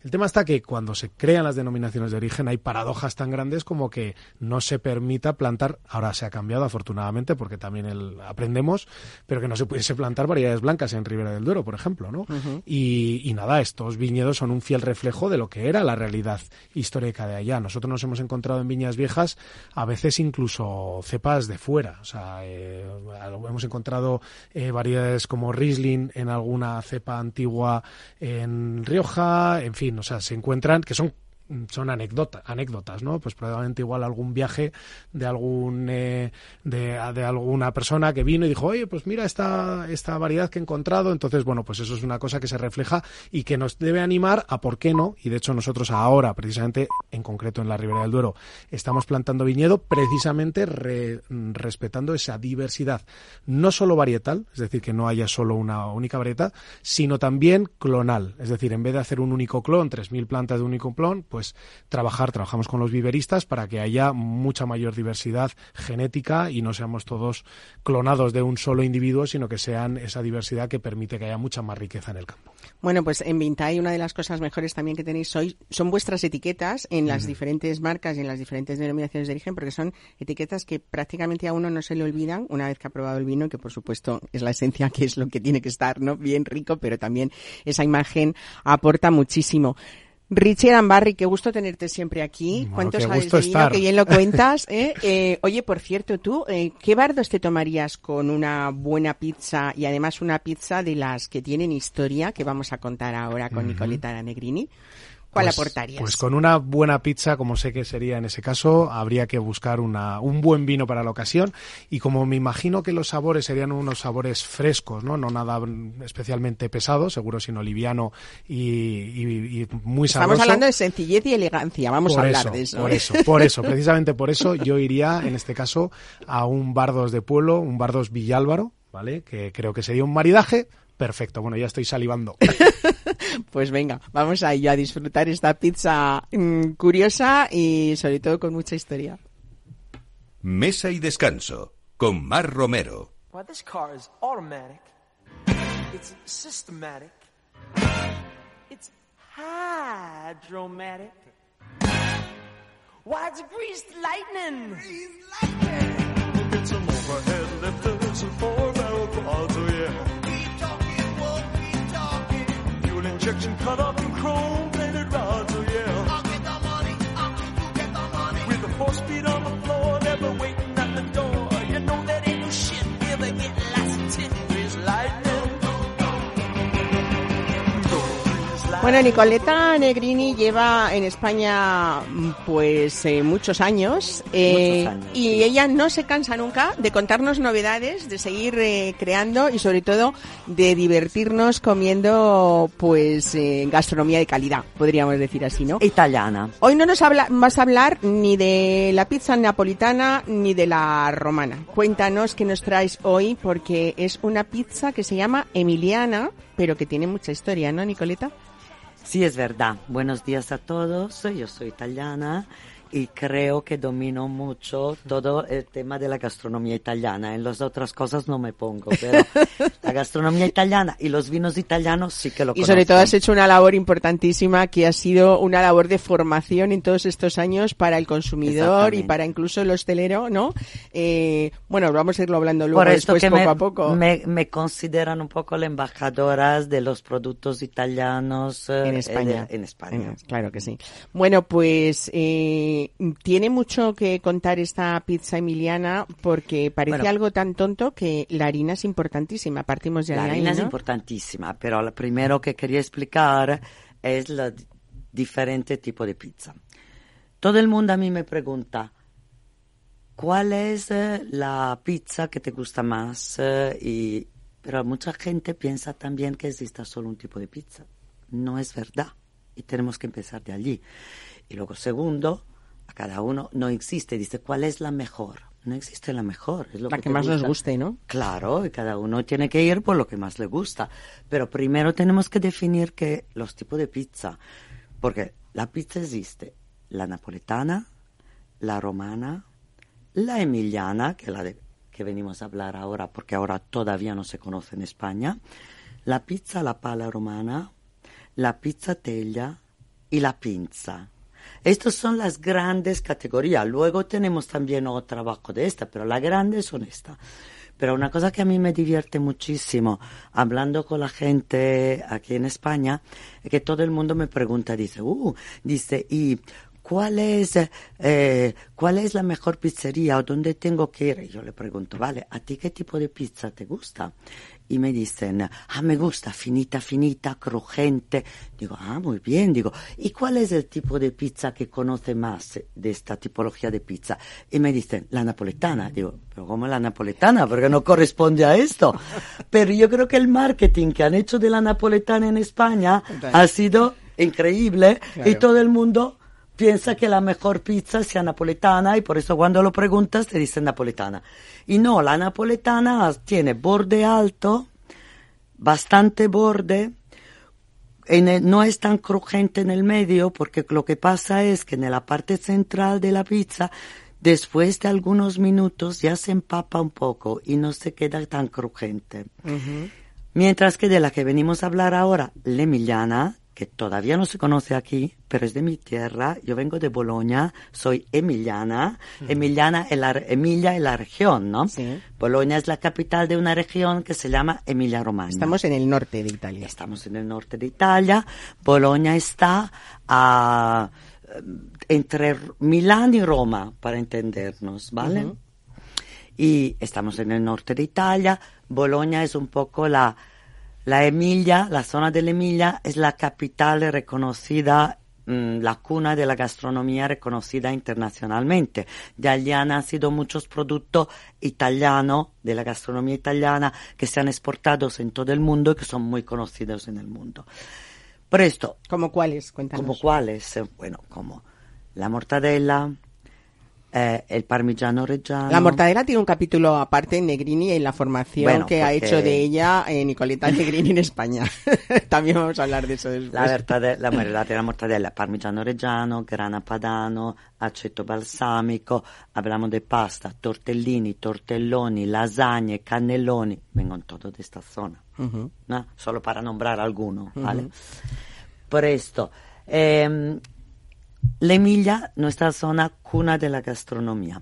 el tema está que cuando se crean las denominaciones de origen hay paradojas tan grandes como que no se permita plantar, ahora se ha cambiado afortunadamente porque también el, aprendemos, pero que no se pudiese plantar variedades blancas en Ribera del Duero, por ejemplo, ¿no? y, y nada, estos viñedos son un fiel reflejo de lo que era la realidad histórica de allá. Nosotros nos hemos encontrado en viñas viejas a veces incluso cepas de fuera, o sea, eh, hemos encontrado eh, variedades como Riesling en alguna cepa antigua en Rioja, en fin, o sea, se encuentran que son son anécdotas, anécdotas, ¿no? Pues probablemente igual algún viaje de algún eh, de, de, alguna persona que vino y dijo, oye, pues mira esta, esta variedad que he encontrado. Entonces, bueno, pues eso es una cosa que se refleja y que nos debe animar a por qué no. Y de hecho nosotros ahora, precisamente, en concreto en la Ribera del Duero, estamos plantando viñedo precisamente respetando esa diversidad, no solo varietal, es decir, que no haya solo una única variedad, sino también clonal. Es decir, en vez de hacer un único clon, 3.000 plantas de un único clon, pues pues trabajar, trabajamos con los viveristas para que haya mucha mayor diversidad genética y no seamos todos clonados de un solo individuo, sino que sean esa diversidad que permite que haya mucha más riqueza en el campo. Bueno, pues en Vintai una de las cosas mejores también que tenéis hoy son vuestras etiquetas en las diferentes marcas y en las diferentes denominaciones de origen, porque son etiquetas que prácticamente a uno no se le olvidan una vez que ha probado el vino, que por supuesto es la esencia, que es lo que tiene que estar, ¿no? Bien rico, pero también esa imagen aporta muchísimo. Richie Arambarri, qué gusto tenerte siempre aquí. ¿Cuántos de vino? Que bien lo cuentas. ¿eh? ¿eh? oye, por cierto, tú, eh, ¿qué bardos te tomarías con una buena pizza y además una pizza de las que tienen historia que vamos a contar ahora con Nicoleta Negrini? ¿Cuál pues, aportarías? Pues con una buena pizza, como sé que sería en ese caso, habría que buscar una, un buen vino para la ocasión. Y como me imagino que los sabores serían unos sabores frescos, ¿no? No nada especialmente pesado, seguro, sino liviano y, muy sabroso. Estamos hablando de sencillez y elegancia, vamos a hablar de eso. Por eso, por eso, precisamente por eso yo iría, en este caso, a un Bardos de Pueblo, un Bardos Villálvaro, ¿vale? Que creo que sería un maridaje perfecto. Bueno, ya estoy salivando. pues venga, vamos a a disfrutar esta pizza mm, curiosa y sobre todo con mucha historia. Mesa y descanso con Mar Romero. Well, this car is automatic. It's systematic. It's hydromatic. Why, it's greased lightning. Greased lightning. It's an overhead lifters and four barrel quads, oh yeah. Bueno, Nicoleta Negrini lleva en España pues eh, muchos, años, eh, muchos, años, y ella no se cansa nunca de contarnos novedades, de seguir eh, creando y sobre todo de divertirnos comiendo pues eh, gastronomía de calidad, podríamos decir así, ¿no? Italiana. Hoy no nos habla, vas a hablar ni de la pizza napolitana ni de la romana. Cuéntanos qué nos traes hoy porque es una pizza que se llama Emiliana, pero que tiene mucha historia, ¿no, Nicoleta? Sí, es verdad. Buenos días a todos. Yo soy italiana y creo que domino mucho todo el tema de la gastronomía italiana. En las otras cosas no me pongo, pero la gastronomía italiana y los vinos italianos sí que lo conozco. Y sobre todo has hecho una labor importantísima que ha sido una labor de formación en todos estos años para el consumidor y para incluso el hostelero, ¿no? Eh, bueno, vamos a irlo hablando luego después poco a poco. Me, me, consideran un poco la embajadora de los productos italianos eh, en España. en España. claro que sí. Bueno, pues eh, tiene mucho que contar esta pizza emiliana porque parece algo tan tonto que la harina es importantísima. Partimos de la harina es importantísima, pero lo primero que quería explicar es el diferente tipo de pizza. Todo el mundo a mí me pregunta, ¿cuál es eh, la pizza que te gusta más? Eh, y, pero mucha gente piensa también que existe solo un tipo de pizza. No es verdad. Y tenemos que empezar de allí. Y luego, segundo, cada uno no existe. Dice, ¿cuál es la mejor? No existe la mejor. Es lo la que, más nos guste, ¿no? Claro, y cada uno tiene que ir por lo que más le gusta. Pero primero tenemos que definir que los tipos de pizza. Porque la pizza existe. La napoletana, la romana, la emiliana, que la de, que venimos a hablar ahora, porque ahora todavía no se conoce en España. La pizza la pala romana, la pizza teglia, y la pinza. Estas son las grandes categorías. Luego tenemos también otro abajo de esta, pero las grandes son estas. Pero una cosa que a mí me divierte muchísimo, hablando con la gente aquí en España, es que todo el mundo me pregunta, dice, uh, dice, ¿y cuál es, eh, cuál es la mejor pizzería o dónde tengo que ir? Y yo le pregunto, vale, ¿a ti qué tipo de pizza te gusta? Y me dicen, ah, me gusta finita, finita, crujiente. Digo, ah, muy bien. Digo, ¿y cuál es el tipo de pizza que conoce más de esta tipología de pizza? Y me dicen, la napoletana. Digo, pero ¿cómo la napoletana? Porque no corresponde a esto. Pero yo creo que el marketing que han hecho de la napoletana en España ha sido increíble y Claro. todo el mundo piensa que la mejor pizza sea napoletana y por eso cuando lo preguntas te dicen napoletana. Y no, la napoletana tiene borde alto, bastante borde, en el- no es tan crujiente en el medio porque lo que pasa es que en la parte central de la pizza, después de algunos minutos ya se empapa un poco y no se queda tan crujiente. Mientras que de la que venimos a hablar ahora, l'emiliana, que todavía no se conoce aquí, pero es de mi tierra, yo vengo de Bolonia, soy emiliana, emiliana es la, Emilia es la región, ¿no? Sí. Bolonia es la capital de una región que se llama Emilia Romagna. Estamos en el norte de Italia. Estamos en el norte de Italia. Bolonia está a, eh, entre Milán y Roma, para entendernos, ¿vale? Y estamos en el norte de Italia. Bolonia es un poco la, la Emilia, la zona de la Emilia es la capital reconocida, mm, la cuna de la gastronomía reconocida internacionalmente. De allí han nacido muchos productos italianos, de la gastronomía italiana, que se han exportado en todo el mundo y que son muy conocidos en el mundo. Por esto, ¿Como cuáles? Cuéntanos. como cuáles, bueno, como la mortadella, eh, el parmigiano reggiano. La mortadela tiene un capítulo aparte en Negrini en la formación Bueno, que ha porque- hecho de ella eh, Nicoleta Negrini en España. También vamos a hablar de eso después. La, mortadella, la, mortadella, la mortadella, parmigiano reggiano, grana padano, aceto balsamico, hablamos de pasta, tortellini, tortelloni, lasagne, cannelloni, vengono todos de esta zona, Ujú. ¿no? Solo para nombrar algunos, ¿vale? Por esto, eh, l'Emilia, nuestra zona cuna de la gastronomía.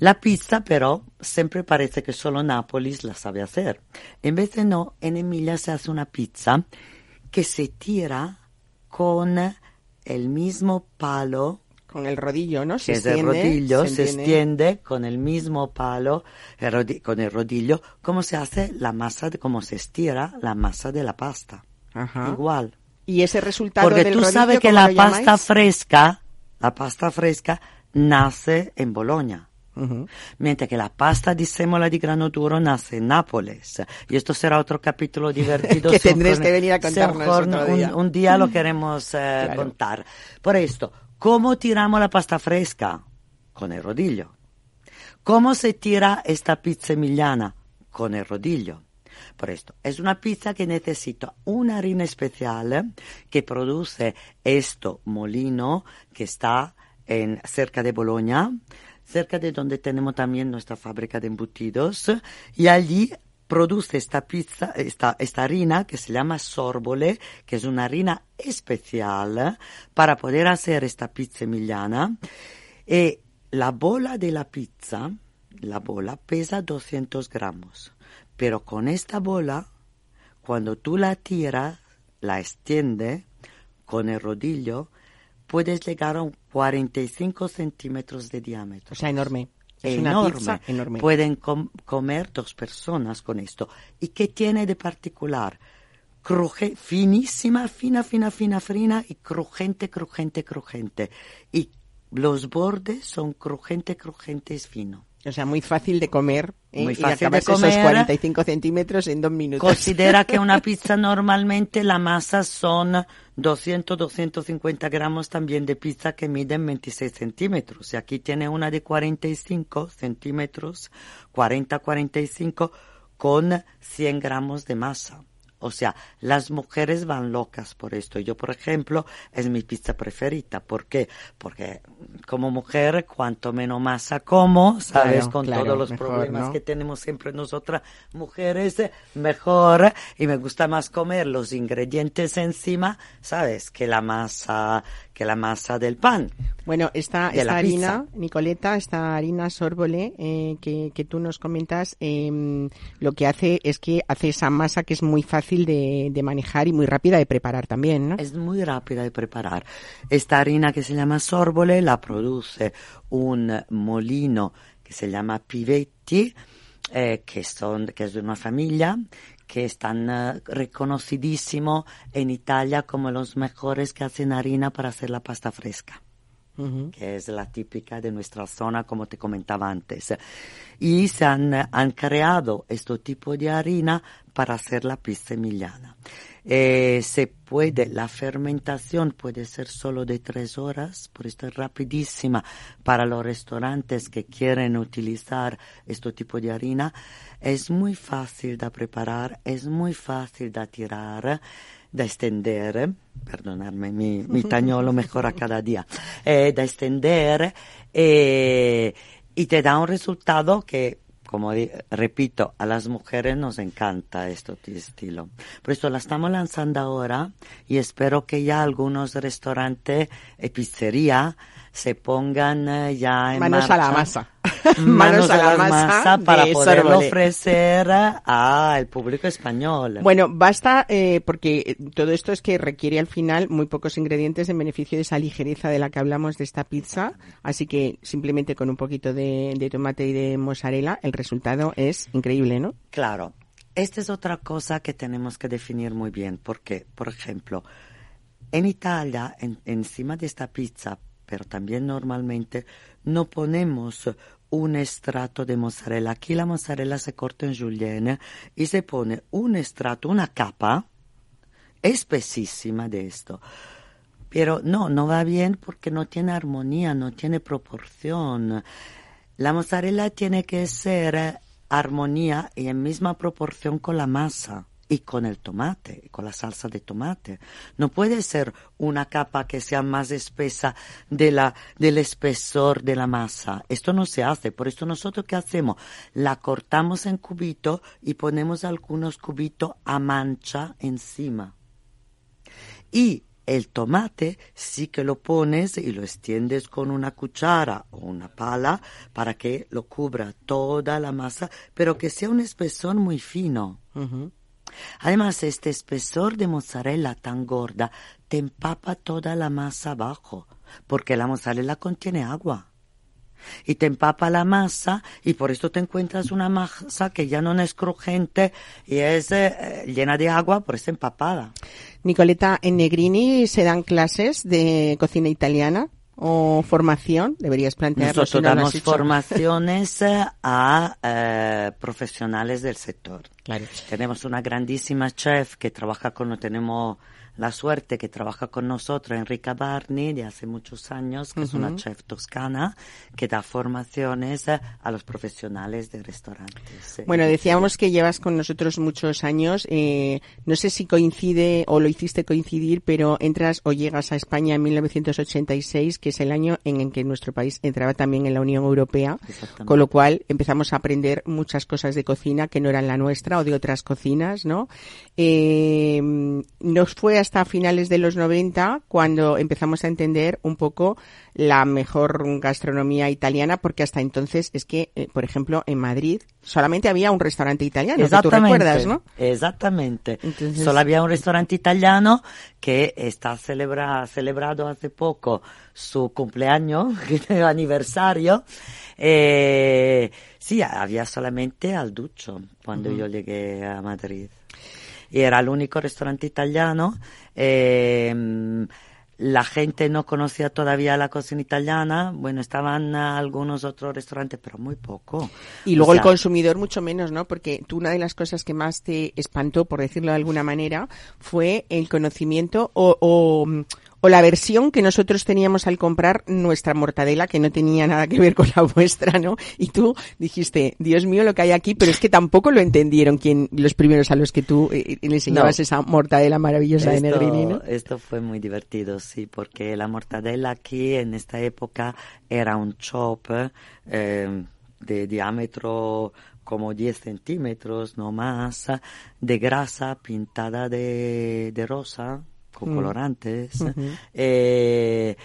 La pizza, pero, siempre parece que solo Nápoles la sabe hacer. En vez de no, en Emilia se hace una pizza que se tira con el mismo palo Con el rodillo, ¿no? el rodillo, se, extiende con el mismo palo, el con el rodillo, como se hace la masa, de, como se estira la masa de la pasta. Ajá. Igual. Y ese resultado Porque del tú rodillo, sabes que ¿cómo la pasta llamáis? fresca, la pasta fresca nace en Bologna. Ujú. Mientras que la pasta di semola di grano duro nace en Nápoles. Y esto será otro capítulo divertido. Que tendréis que venir a contarnos otro día. Un, un día lo queremos eh, Claro. contar. Por esto, ¿cómo tiramos la pasta fresca? Con el rodillo. ¿Cómo se tira esta pizza emiliana? Con el rodillo. Por esto, es una pizza que necesita una harina especial que produce esto molino que está en, cerca de Bologna, cerca de donde tenemos también nuestra fábrica de embutidos, y allí produce esta pizza, esta, esta harina que se llama sorbole, que es una harina especial para poder hacer esta pizza emiliana. Y la bola de la pizza, la bola pesa 200 gramos, pero con esta bola, cuando tú la tiras, la extiende con el rodillo, puedes llegar a un 45 centímetros de diámetro O sea, enorme. Es una enorme. pizza enorme. Pueden com- comer dos personas con esto. ¿Y qué tiene de particular? Cruje, finísima, fina, fina, fina, fina y crujiente, crujiente, crujiente. Y los bordes son crujiente y fino. O sea, muy fácil de comer. ¿eh? Muy y fácil de acabarse esos comer. 45 centímetros en dos minutos. Considera que una pizza normalmente la masa son 200, 250 gramos también de pizza que miden 26 centímetros. Y aquí tiene una de 45 centímetros, 40, 45 con 100 gramos de masa. O sea, las mujeres van locas por esto. Yo, por ejemplo, es mi pizza preferida. ¿Por qué? Porque como mujer, cuanto menos masa como, ¿sabes? Claro, Con claro, todos los mejor, problemas ¿no? que tenemos siempre nosotras mujeres, eh, mejor. Y me gusta más comer los ingredientes encima, ¿sabes? Que la masa, que la masa del pan. Bueno, esta, esta harina, pizza. Nicoleta, esta harina sorbole eh, que, que tú nos comentas, eh, lo que hace es que hace esa masa que es muy fácil de, de manejar y muy rápida de preparar también, ¿no? Es muy rápida de preparar. Esta harina que se llama sorbole la produce un molino que se llama Pivetti, eh, que, son, que es de una familia que están eh, reconocidísimo en Italia como los mejores que hacen harina para hacer la pasta fresca Ujú. que es la típica de nuestra zona, como te comentaba antes. Y se han, han creado este tipo de harina para hacer la pizza emiliana. Eh, se puede, la fermentación puede ser solo de tres horas, por esto es rapidísima para los restaurantes que quieren utilizar este tipo de harina. Es muy fácil de preparar, es muy fácil de tirar da extender, perdonadme, mi, mi tañolo mejora cada día, eh, da extender eh, y te da un resultado que, como repito, a las mujeres nos encanta este estilo. Por esto la estamos lanzando ahora y espero que ya algunos restaurantes y pizzería se pongan eh, ya en Manos a la masa. Manos a la masa para sorbole. ofrecer al público español. Bueno, basta, eh, porque eh, todo esto es que requiere al final muy pocos ingredientes en beneficio de esa ligereza de la que hablamos de esta pizza. Así que simplemente con un poquito de, de tomate y de mozzarella, el resultado es increíble, ¿no? Claro, esta es otra cosa que tenemos que definir muy bien, porque, por ejemplo, en Italia, en- encima de esta pizza, pero también normalmente, no ponemos un estrato de mozzarella. Aquí la mozzarella se corta en julienne y se pone un estrato, una capa espesísima de esto. Pero no, no va bien porque no tiene armonía, no tiene proporción. La mozzarella tiene que ser armonía y en misma proporción con la masa y con el tomate, con la salsa de tomate. No puede ser una capa que sea más espesa de la, del espesor de la masa. Esto no se hace. Por esto nosotros qué hacemos? La cortamos en cubito y ponemos algunos cubitos a mancha encima. Y el tomate sí que lo pones y lo extiendes con una cuchara o una pala para que lo cubra toda la masa, pero que sea un espesor muy fino. Además, este espesor de mozzarella tan gorda te empapa toda la masa abajo, porque la mozzarella contiene agua. Y te empapa la masa y por esto te encuentras una masa que ya no es crujiente y es eh, llena de agua, por eso empapada. Nicoleta, en Negrini se dan clases de cocina italiana o formación, deberías plantearlo. Nosotros no damos hecho. formaciones a eh, profesionales del sector. Claro. Tenemos una grandísima chef que trabaja con, tenemos la suerte que trabaja con nosotros, Enrica Barni, de hace muchos años, que es una chef toscana, que da formaciones eh, a los profesionales de restaurantes. eh. Bueno, decíamos que llevas con nosotros muchos años. eh, no sé si coincide o lo hiciste coincidir, pero entras o llegas a España en 1986, que es el año en el que nuestro país entraba también en la Unión Europea, con lo cual empezamos a aprender muchas cosas de cocina que no eran la nuestra o de otras cocinas, ¿no? Eh, nos fue hasta finales de los 90 cuando empezamos a entender un poco la mejor gastronomía italiana, porque hasta entonces es que, eh, por ejemplo, en Madrid solamente había un restaurante italiano, que tú recuerdas, ¿no? Exactamente. Entonces- Solo había un restaurante italiano que está celebra, celebrado hace poco su cumpleaños, aniversario. Eh, sí, había solamente al Ducho cuando yo llegué a Madrid. Y era el único restaurante italiano. eh, la gente no conocía todavía la cocina italiana. Bueno, estaban algunos otros restaurantes, pero muy poco. Y O luego el consumidor mucho menos, ¿no? Porque tú una de las cosas que más te espantó, por decirlo de alguna manera, fue el conocimiento o, o, o la versión que nosotros teníamos al comprar nuestra mortadela, que no tenía nada que ver con la vuestra, ¿no? Y tú dijiste, Dios mío, lo que hay aquí, pero es que tampoco lo entendieron quien, los primeros a los que tú eh, le enseñabas No. esa mortadela maravillosa de Negrini, ¿no? Esto fue muy divertido, sí, porque la mortadela aquí en esta época era un chop eh, de diámetro como 10 centímetros, no más, de grasa pintada de, de rosa, con Mm. colorantes. Eh,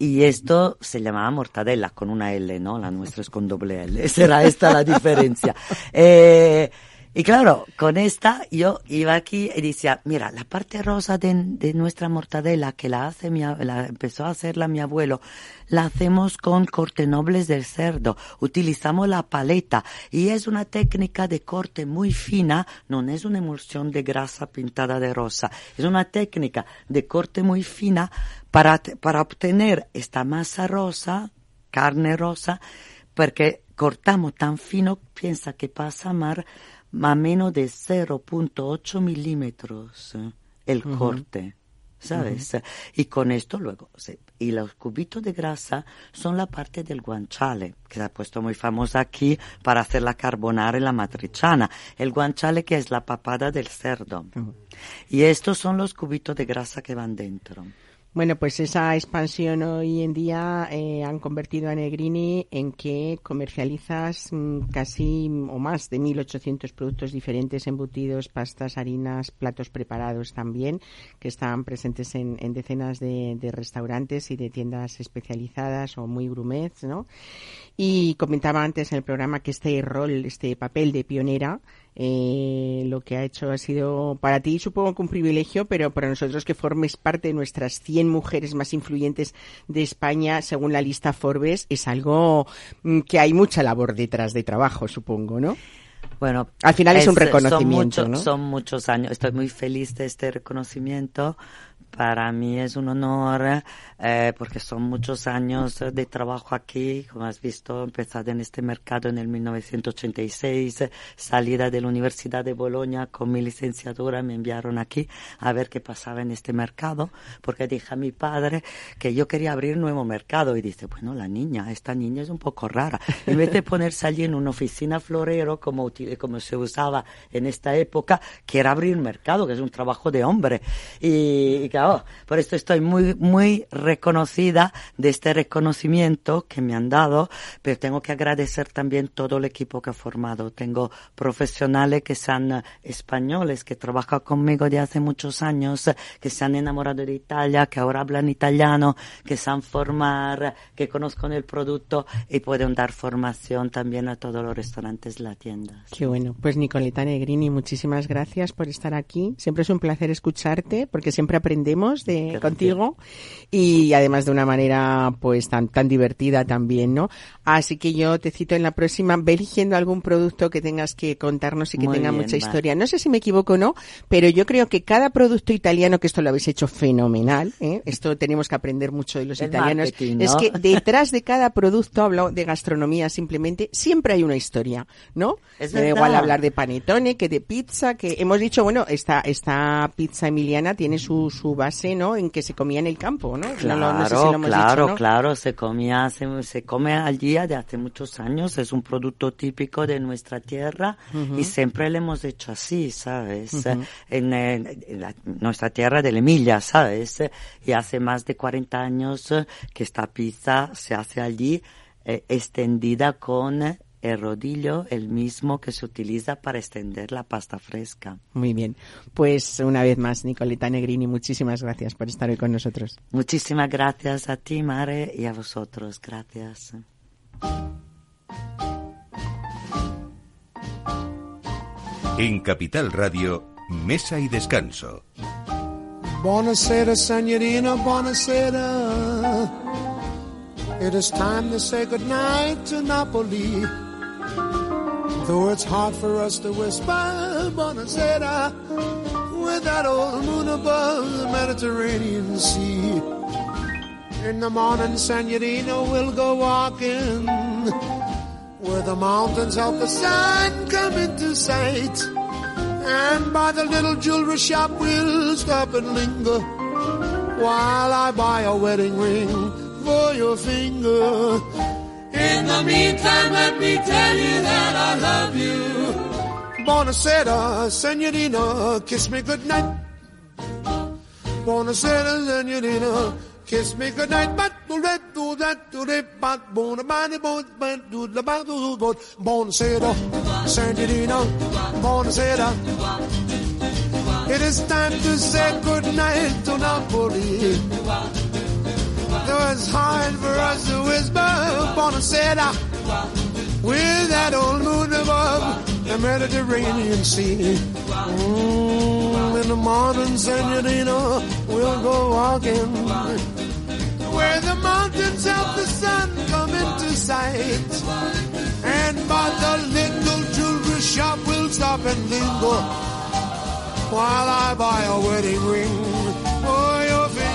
y esto se llamaba mortadela con una L, ¿no? La nuestra es con doble L. Será esta la diferencia. Eh, y claro, con esta yo iba aquí y decía, mira, la parte rosa de, nuestra mortadela que la hace mi, la empezó a hacerla mi abuelo, la hacemos con corte nobles del cerdo. Utilizamos la paleta y es una técnica de corte muy fina, no es una emulsión de grasa pintada de rosa, es una técnica de corte muy fina para, para obtener esta masa rosa, carne rosa, porque cortamos tan fino, piensa que pasa mar a menos de 0.8 milímetros eh, el corte. ¿Sabes? Y con esto luego, se- y los cubitos de grasa son la parte del guanciale, que se ha puesto muy famosa aquí para hacer la carbonara y la matriciana. El guanciale que es la papada del cerdo. Y estos son los cubitos de grasa que van dentro. Bueno, pues esa expansión hoy en día eh, han convertido a Negrini en que comercializas mm, casi o más de 1.800 productos diferentes, embutidos, pastas, harinas, platos preparados también, que están presentes en, en decenas de, de restaurantes y de tiendas especializadas o muy gourmets, ¿no? Y comentaba antes en el programa que este rol, este papel de pionera, eh, lo que ha hecho ha sido para ti supongo que un privilegio, pero para nosotros que formes parte de nuestras 100 mujeres más influyentes de España, según la lista Forbes, es algo mm, que hay mucha labor detrás de trabajo, supongo, ¿no? Bueno, Al final es un son reconocimiento, mucho- ¿no? Son muchos años. Estoy muy feliz de este reconocimiento. Para mí es un honor eh, porque son muchos años de trabajo aquí. Como has visto, empezado en este mercado en el 1986, eh, salida de la Universidad de Bolonia con mi licenciatura, me enviaron aquí a ver qué pasaba en este mercado, porque dije a mi padre que yo quería abrir nuevo mercado y dice, bueno, la niña, esta niña es un poco rara. En vez de ponerse allí en una oficina florero como, como se usaba en esta época, quiere abrir mercado, que es un trabajo de hombre. Y, claro, por esto estoy muy, muy reconocida de este reconocimiento que me han dado, pero tengo que agradecer también todo el equipo que he formado. Tengo profesionales que sean eh, españoles, que trabajan conmigo de hace muchos años, que se han enamorado de Italia, que ahora hablan italiano, que saben formar, que conozcan el producto y pueden dar formación también a todos los restaurantes de la tienda. Qué bueno. Pues Nicoleta Negrini, muchísimas gracias por estar aquí. Siempre es un placer escucharte porque siempre aprendemos de contigo y además de una manera pues tan tan divertida también, ¿no? Así que yo te cito en la próxima, ve eligiendo algún producto que tengas que contarnos y que Muy tenga bien, mucha historia. No sé si me equivoco o no, pero yo creo que cada producto italiano, que esto lo habéis hecho fenomenal, ¿eh? esto tenemos que aprender mucho de los El italianos, es que detrás de cada producto, hablo de gastronomía simplemente, siempre hay una historia, ¿no? Es Me da verdad. igual hablar de panetone que de pizza, que hemos dicho, bueno, esta, esta pizza emiliana tiene su, su base, ¿no? En que se comía en el campo, ¿no? No lo- no sé si lo Claro, hemos claro, dicho, ¿no? claro, se comía, hace- se come allí de hace muchos años, es un producto típico de nuestra tierra y siempre lo hemos hecho así, ¿sabes? en, en- en la- nuestra tierra de la Emilia, ¿sabes? Y hace más de 40 años eh, que esta pizza se hace allí eh, extendida con el rodillo, el mismo que se utiliza para extender la pasta fresca. Muy bien. Pues una vez más, Nicoleta Negrini, muchísimas gracias por estar hoy con nosotros. Muchísimas gracias a ti, Mare, y a vosotros. Gracias. En Capital Radio, Mesa y Descanso. Buonasera, signorina, buonasera. It is time to say goodnight to Napoli. Though it's hard for us to whisper, buonasera, with that old moon above the Mediterranean Sea. In the morning, signorina, we'll go walking where the mountains help the sun come into sight. And by the little jewelry shop we'll stop and linger while I buy a wedding ring for your finger. In the meantime, let me tell you that I love you. Buonasera, senorina, kiss me goodnight. Buonasera, senorina, kiss me goodnight. But do that, do that, do that, but bona bani, bon, but do the bat, do do Buonasera, senorina, buonasera. It is time to say goodnight to Napoli. It's hard for us to whisper, Buonasera, with that old moon above the Mediterranean Sea. Mm, in the morning, senorina, we'll go walking where the mountains of the sun come into sight. And by the little jewelry shop, we'll stop and linger while I buy a wedding ring for your finger.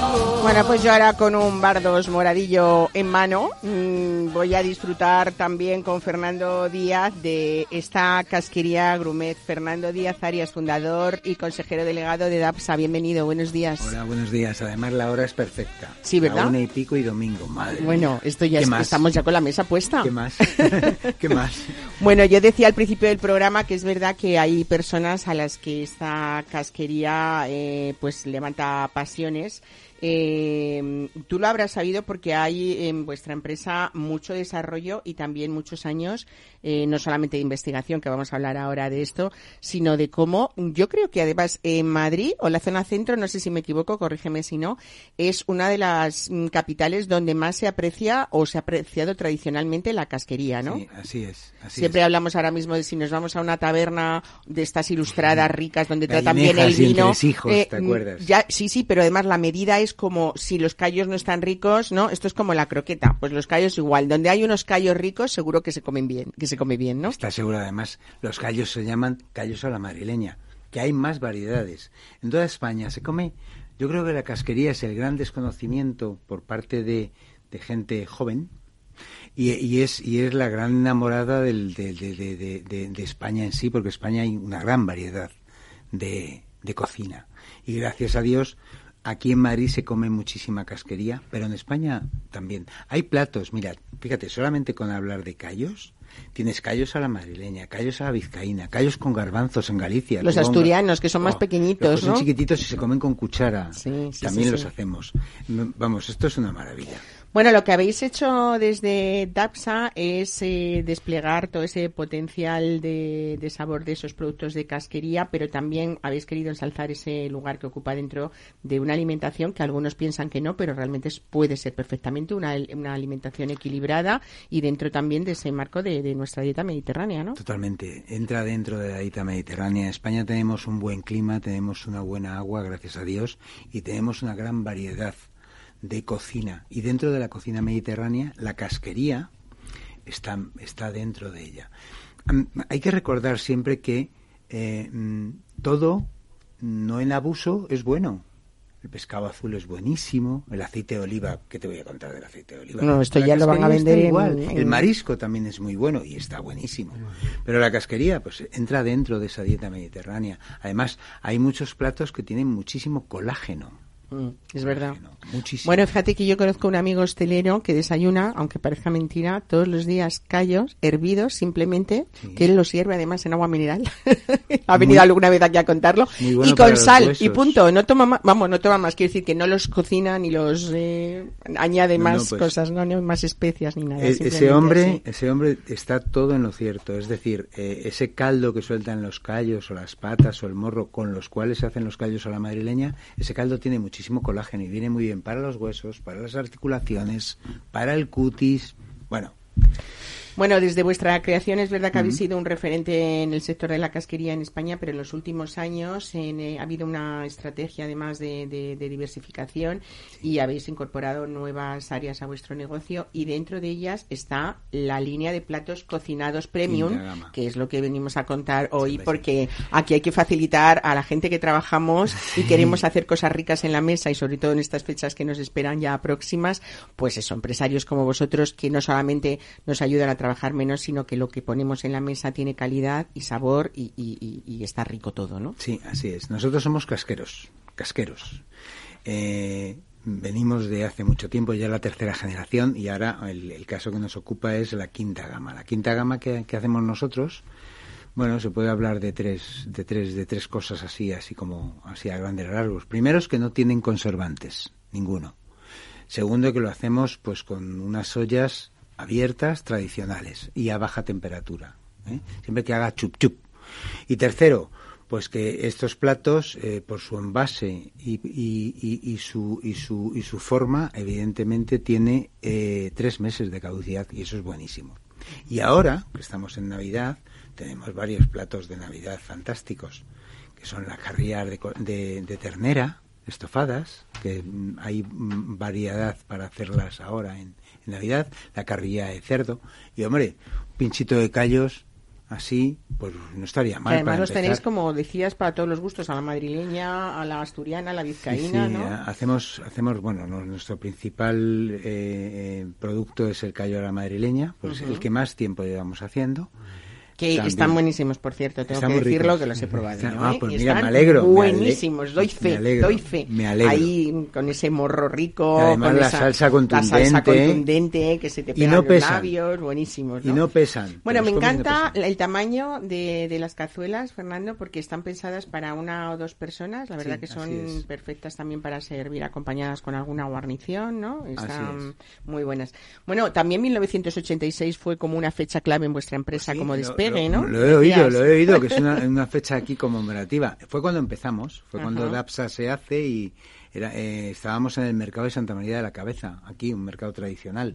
Bueno, pues yo ahora con un bardos moradillo en mano mm, voy a disfrutar también con Fernando Díaz de esta casquería Grumet. Fernando Díaz Arias, fundador y consejero delegado de DAPSA. Bienvenido, buenos días. Hola, buenos días. Además, la hora es perfecta. Sí, ¿verdad? La una y pico y domingo, madre. Bueno, esto ya ¿Qué es- más? estamos ya con la mesa puesta. ¿Qué más? ¿Qué más? Bueno, yo decía al principio del programa que es verdad que hay personas a las que esta casquería eh, pues levanta pasiones. Eh, tú lo habrás sabido porque hay en vuestra empresa mucho desarrollo y también muchos años, eh, no solamente de investigación, que vamos a hablar ahora de esto, sino de cómo, yo creo que además en Madrid o la zona centro, no sé si me equivoco, corrígeme si no, es una de las mm, capitales donde más se aprecia o se ha apreciado tradicionalmente la casquería, ¿no? Sí, así es. Así Siempre es. hablamos ahora mismo de si nos vamos a una taberna de estas ilustradas ricas donde tratan bien el vino. entresijos, eh, ¿te acuerdas? Ya, sí, sí, pero además la medida es como si los callos no están ricos, ¿no? Esto es como la croqueta, pues los callos igual. Donde hay unos callos ricos, seguro que se comen bien, que se come bien, ¿no? Está seguro, además, los callos se llaman callos a la madrileña, que hay más variedades. En toda España se come, yo creo que la casquería es el gran desconocimiento por parte de, gente joven, y, es y es la gran enamorada del- de, de- de- de- de- de España en sí, porque en España hay una gran variedad de, de cocina. Y gracias a Dios, aquí en Madrid se come muchísima casquería, pero en España también. Hay platos, mira, fíjate, solamente con hablar de callos, tienes callos a la madrileña, callos a la vizcaína, callos con garbanzos en Galicia. Los asturianos, que son más Oh, pequeñitos, los que ¿no? Son chiquititos y se comen con cuchara. Sí, sí, también sí, los hacemos. Vamos, esto es una maravilla. Bueno, lo que habéis hecho desde DAPSA es eh, desplegar todo ese potencial de, sabor de esos productos de casquería, pero también habéis querido ensalzar ese lugar que ocupa dentro de una alimentación que algunos piensan que no, pero realmente puede ser perfectamente una, una alimentación equilibrada y dentro también de ese marco de, de nuestra dieta mediterránea, ¿no? Totalmente. Entra dentro de la dieta mediterránea. En España tenemos un buen clima, tenemos una buena agua, gracias a Dios, y tenemos una gran variedad de cocina. Y dentro de la cocina mediterránea, la casquería está, está dentro de ella. Hay que recordar siempre que eh, mm, todo, no en abuso, es bueno. El pescado azul es buenísimo, el aceite de oliva, ¿qué te voy a contar del aceite de oliva? No, esto La ya lo van a vender en- igual. en- El marisco también es muy bueno y está buenísimo. Pero la casquería, pues entra dentro de esa dieta mediterránea. Además, hay muchos platos que tienen muchísimo colágeno. Mm, es verdad. Muchísimo. Bueno, fíjate que yo conozco un amigo hostelero que desayuna, aunque parezca mentira, todos los días callos hervidos simplemente, Sí. que él los sirve además en agua mineral. ha venido Muy- alguna vez aquí a contarlo. Bueno y con sal, y punto. No toma más, vamos, no toma más. Quiere decir que no los cocina ni los eh, añade No, no, más pues- cosas, no, ni más especias ni nada. E- ese hombre, así. ese hombre está todo en lo cierto. Es decir, eh, ese caldo que sueltan los callos o las patas o el morro con los cuales se hacen los callos a la madrileña, ese caldo tiene muchísimo colágeno y viene muy bien para los huesos, para las articulaciones, para el cutis. Bueno, Bueno, desde vuestra creación es verdad que habéis sido un referente en el sector de la casquería en España, pero en los últimos años en, eh, ha habido una estrategia además de, de- de diversificación y habéis incorporado nuevas áreas a vuestro negocio y dentro de ellas está la línea de platos cocinados premium, que es lo que venimos a contar hoy, sí. porque aquí hay que facilitar a la gente que trabajamos y queremos hacer cosas ricas en la mesa y sobre todo en estas fechas que nos esperan ya próximas, pues eso, empresarios como vosotros que no solamente nos ayudan a trabajar menos, sino que lo que ponemos en la mesa tiene calidad y sabor y, y- está rico todo, ¿no? Sí, así es. Nosotros somos casqueros, casqueros. Eh, venimos de hace mucho tiempo, ya la tercera generación, y ahora el, caso que nos ocupa es la quinta gama. La quinta gama que, que hacemos nosotros, bueno, se puede hablar de tres, de tres, de tres cosas así, así como así a grandes rasgos. Primero es que no tienen conservantes, ninguno. Segundo que lo hacemos pues con unas ollas abiertas tradicionales y a baja temperatura, ¿eh? siempre que haga chup chup. Y tercero, pues que estos platos, eh, por su envase y, y- y- su, su, y su forma, evidentemente tiene eh, tres meses de caducidad y eso es buenísimo. Y ahora, que estamos en Navidad, tenemos varios platos de Navidad fantásticos, que son las carrillas de, de- de ternera, estofadas, que mm, hay mm, variedad para hacerlas ahora en, en Navidad, la carrilla de cerdo, y hombre, un pinchito de callos, así, pues no estaría Que mal. además para los tenéis, como decías, para todos los gustos, a la madrileña, a la asturiana, a la vizcaína, Sí, sí, ¿no? hacemos, hacemos, bueno, no- nuestro principal eh, eh, producto es el callo a la madrileña, pues el que más tiempo llevamos haciendo. Que También- están buenísimos, por cierto, tengo que decirlo, ricos. que los he probado. Yo, ah, ¿eh? pues mira, me están alegro, me ale- Buenísimos, doy me fe, alegro, doy fe. me alegro. Ahí con ese morro rico, además con la esa- salsa La salsa contundente. contundente, que se te Y pegan no los pesan. labios, buenísimos, Y no pesan. Bueno, me no encanta el tamaño de, de las cazuelas, Fernando, porque están pensadas para una o dos personas. La verdad Sí, que son perfectas también para servir acompañadas con alguna guarnición, ¿no? Están es. muy buenas. Bueno, también 1986 fue como una fecha clave en vuestra empresa Sí, como despegue, lo, ¿no? Lo he oído, lo he oído, que es una, una fecha aquí conmemorativa. Fue cuando empezamos, fue cuando Ajá. DAPSA se hace y era, eh, estábamos en el mercado de Santa María de la Cabeza, aquí, un mercado tradicional.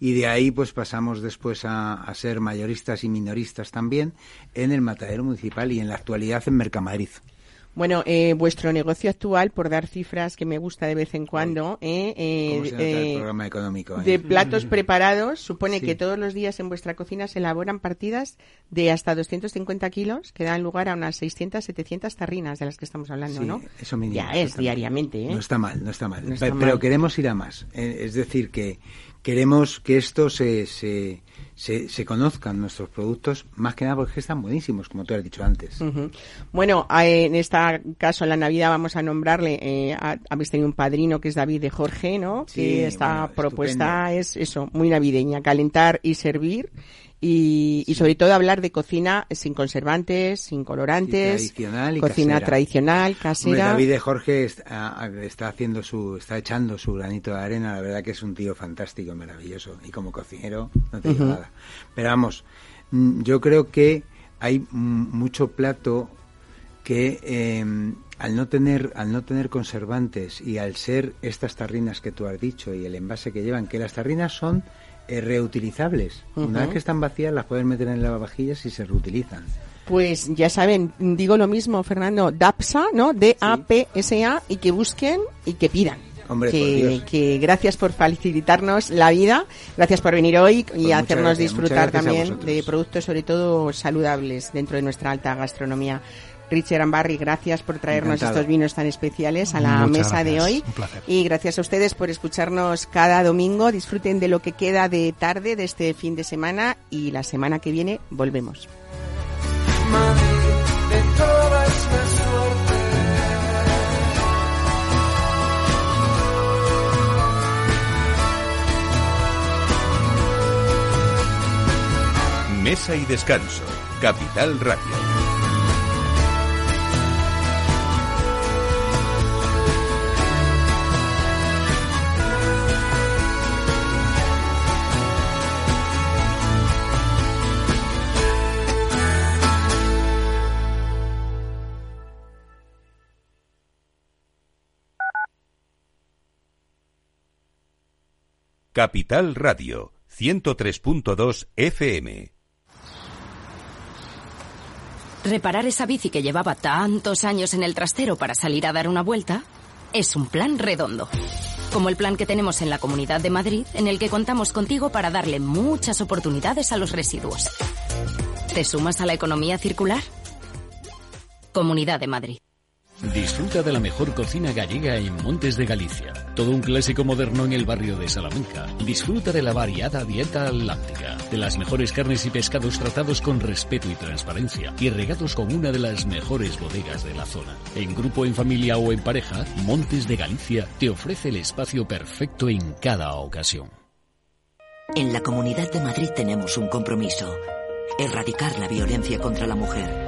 Y de ahí pues pasamos después a, a ser mayoristas y minoristas también en el matadero municipal y en la actualidad en Mercamadrid. Bueno, eh, vuestro negocio actual, por dar cifras que me gusta de vez en cuando, eh, eh, ¿Cómo se nota el eh, programa económico? eh? de platos preparados, supone Sí. que todos los días en vuestra cocina se elaboran partidas de hasta 250 kilos que dan lugar a unas 600, 700 tarrinas de las que estamos hablando, Sí, ¿no? Eso mínimo, Ya eso es diariamente, ¿eh? No está mal, no está mal. No está Pe- mal. Pero queremos ir a más. Es decir, que queremos que esto se, se, se, se conozcan nuestros productos, más que nada porque están buenísimos, como tú has dicho antes. Bueno, en este caso, en la Navidad, vamos a nombrarle, eh, a- habéis tenido un padrino que es David de Jorge, ¿no? Sí, que esta bueno, propuesta es eso, muy navideña, calentar y servir. Y, y sobre todo hablar de cocina sin conservantes, sin colorantes, Y tradicional y cocina casera. tradicional, Hombre, casera. David de Jorge está, está haciendo su, está echando su granito de arena. La verdad que es un tío fantástico, maravilloso. Y como cocinero, no te digo nada. Pero vamos, mm, yo creo que hay mucho plato que eh, al no tener al no tener conservantes y al ser estas tarrinas que tú has dicho y el envase que llevan, que las tarrinas son eh, reutilizables. Una vez que están vacías las puedes meter en lavavajillas y se reutilizan. Pues ya saben, digo lo mismo, Fernando, DAPSA, ¿no? D-A-P-S-A, y que busquen y que pidan. Hombre, que, que gracias por facilitarnos la vida, gracias por venir hoy y Pues hacernos gracias, disfrutar también de productos sobre todo saludables dentro de nuestra alta gastronomía. Richard Ambarri, gracias por traernos Encantado. estos vinos tan especiales a la Muchas mesa de hoy. un placer. Y gracias a ustedes por escucharnos cada domingo. Disfruten de lo que queda de tarde de este fin de semana y la semana que viene volvemos. Mesa y descanso. Capital Radio. Capital Radio 103.2 FM. Reparar esa bici que llevaba tantos años en el trastero para salir a dar una vuelta es un plan redondo. Como el plan que tenemos en la Comunidad de Madrid, en el que contamos contigo para darle muchas oportunidades a los residuos. ¿Te sumas a la economía circular? Comunidad de Madrid. Disfruta de la mejor cocina gallega en Montes de Galicia. Todo un clásico moderno en el barrio de Salamanca. Disfruta de la variada dieta atlántica, de las mejores carnes y pescados tratados con respeto y transparencia y regados con una de las mejores bodegas de la zona. En grupo, en familia o en pareja, Montes de Galicia te ofrece el espacio perfecto en cada ocasión. En la Comunidad de Madrid tenemos un compromiso. Erradicar la violencia contra la mujer.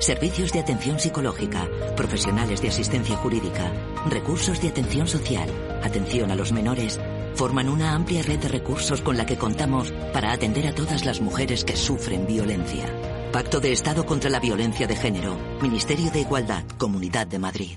Servicios de atención psicológica, profesionales de asistencia jurídica, recursos de atención social, atención a los menores, forman una amplia red de recursos con la que contamos para atender a todas las mujeres que sufren violencia. Pacto de Estado contra la Violencia de Género, Ministerio de Igualdad, Comunidad de Madrid.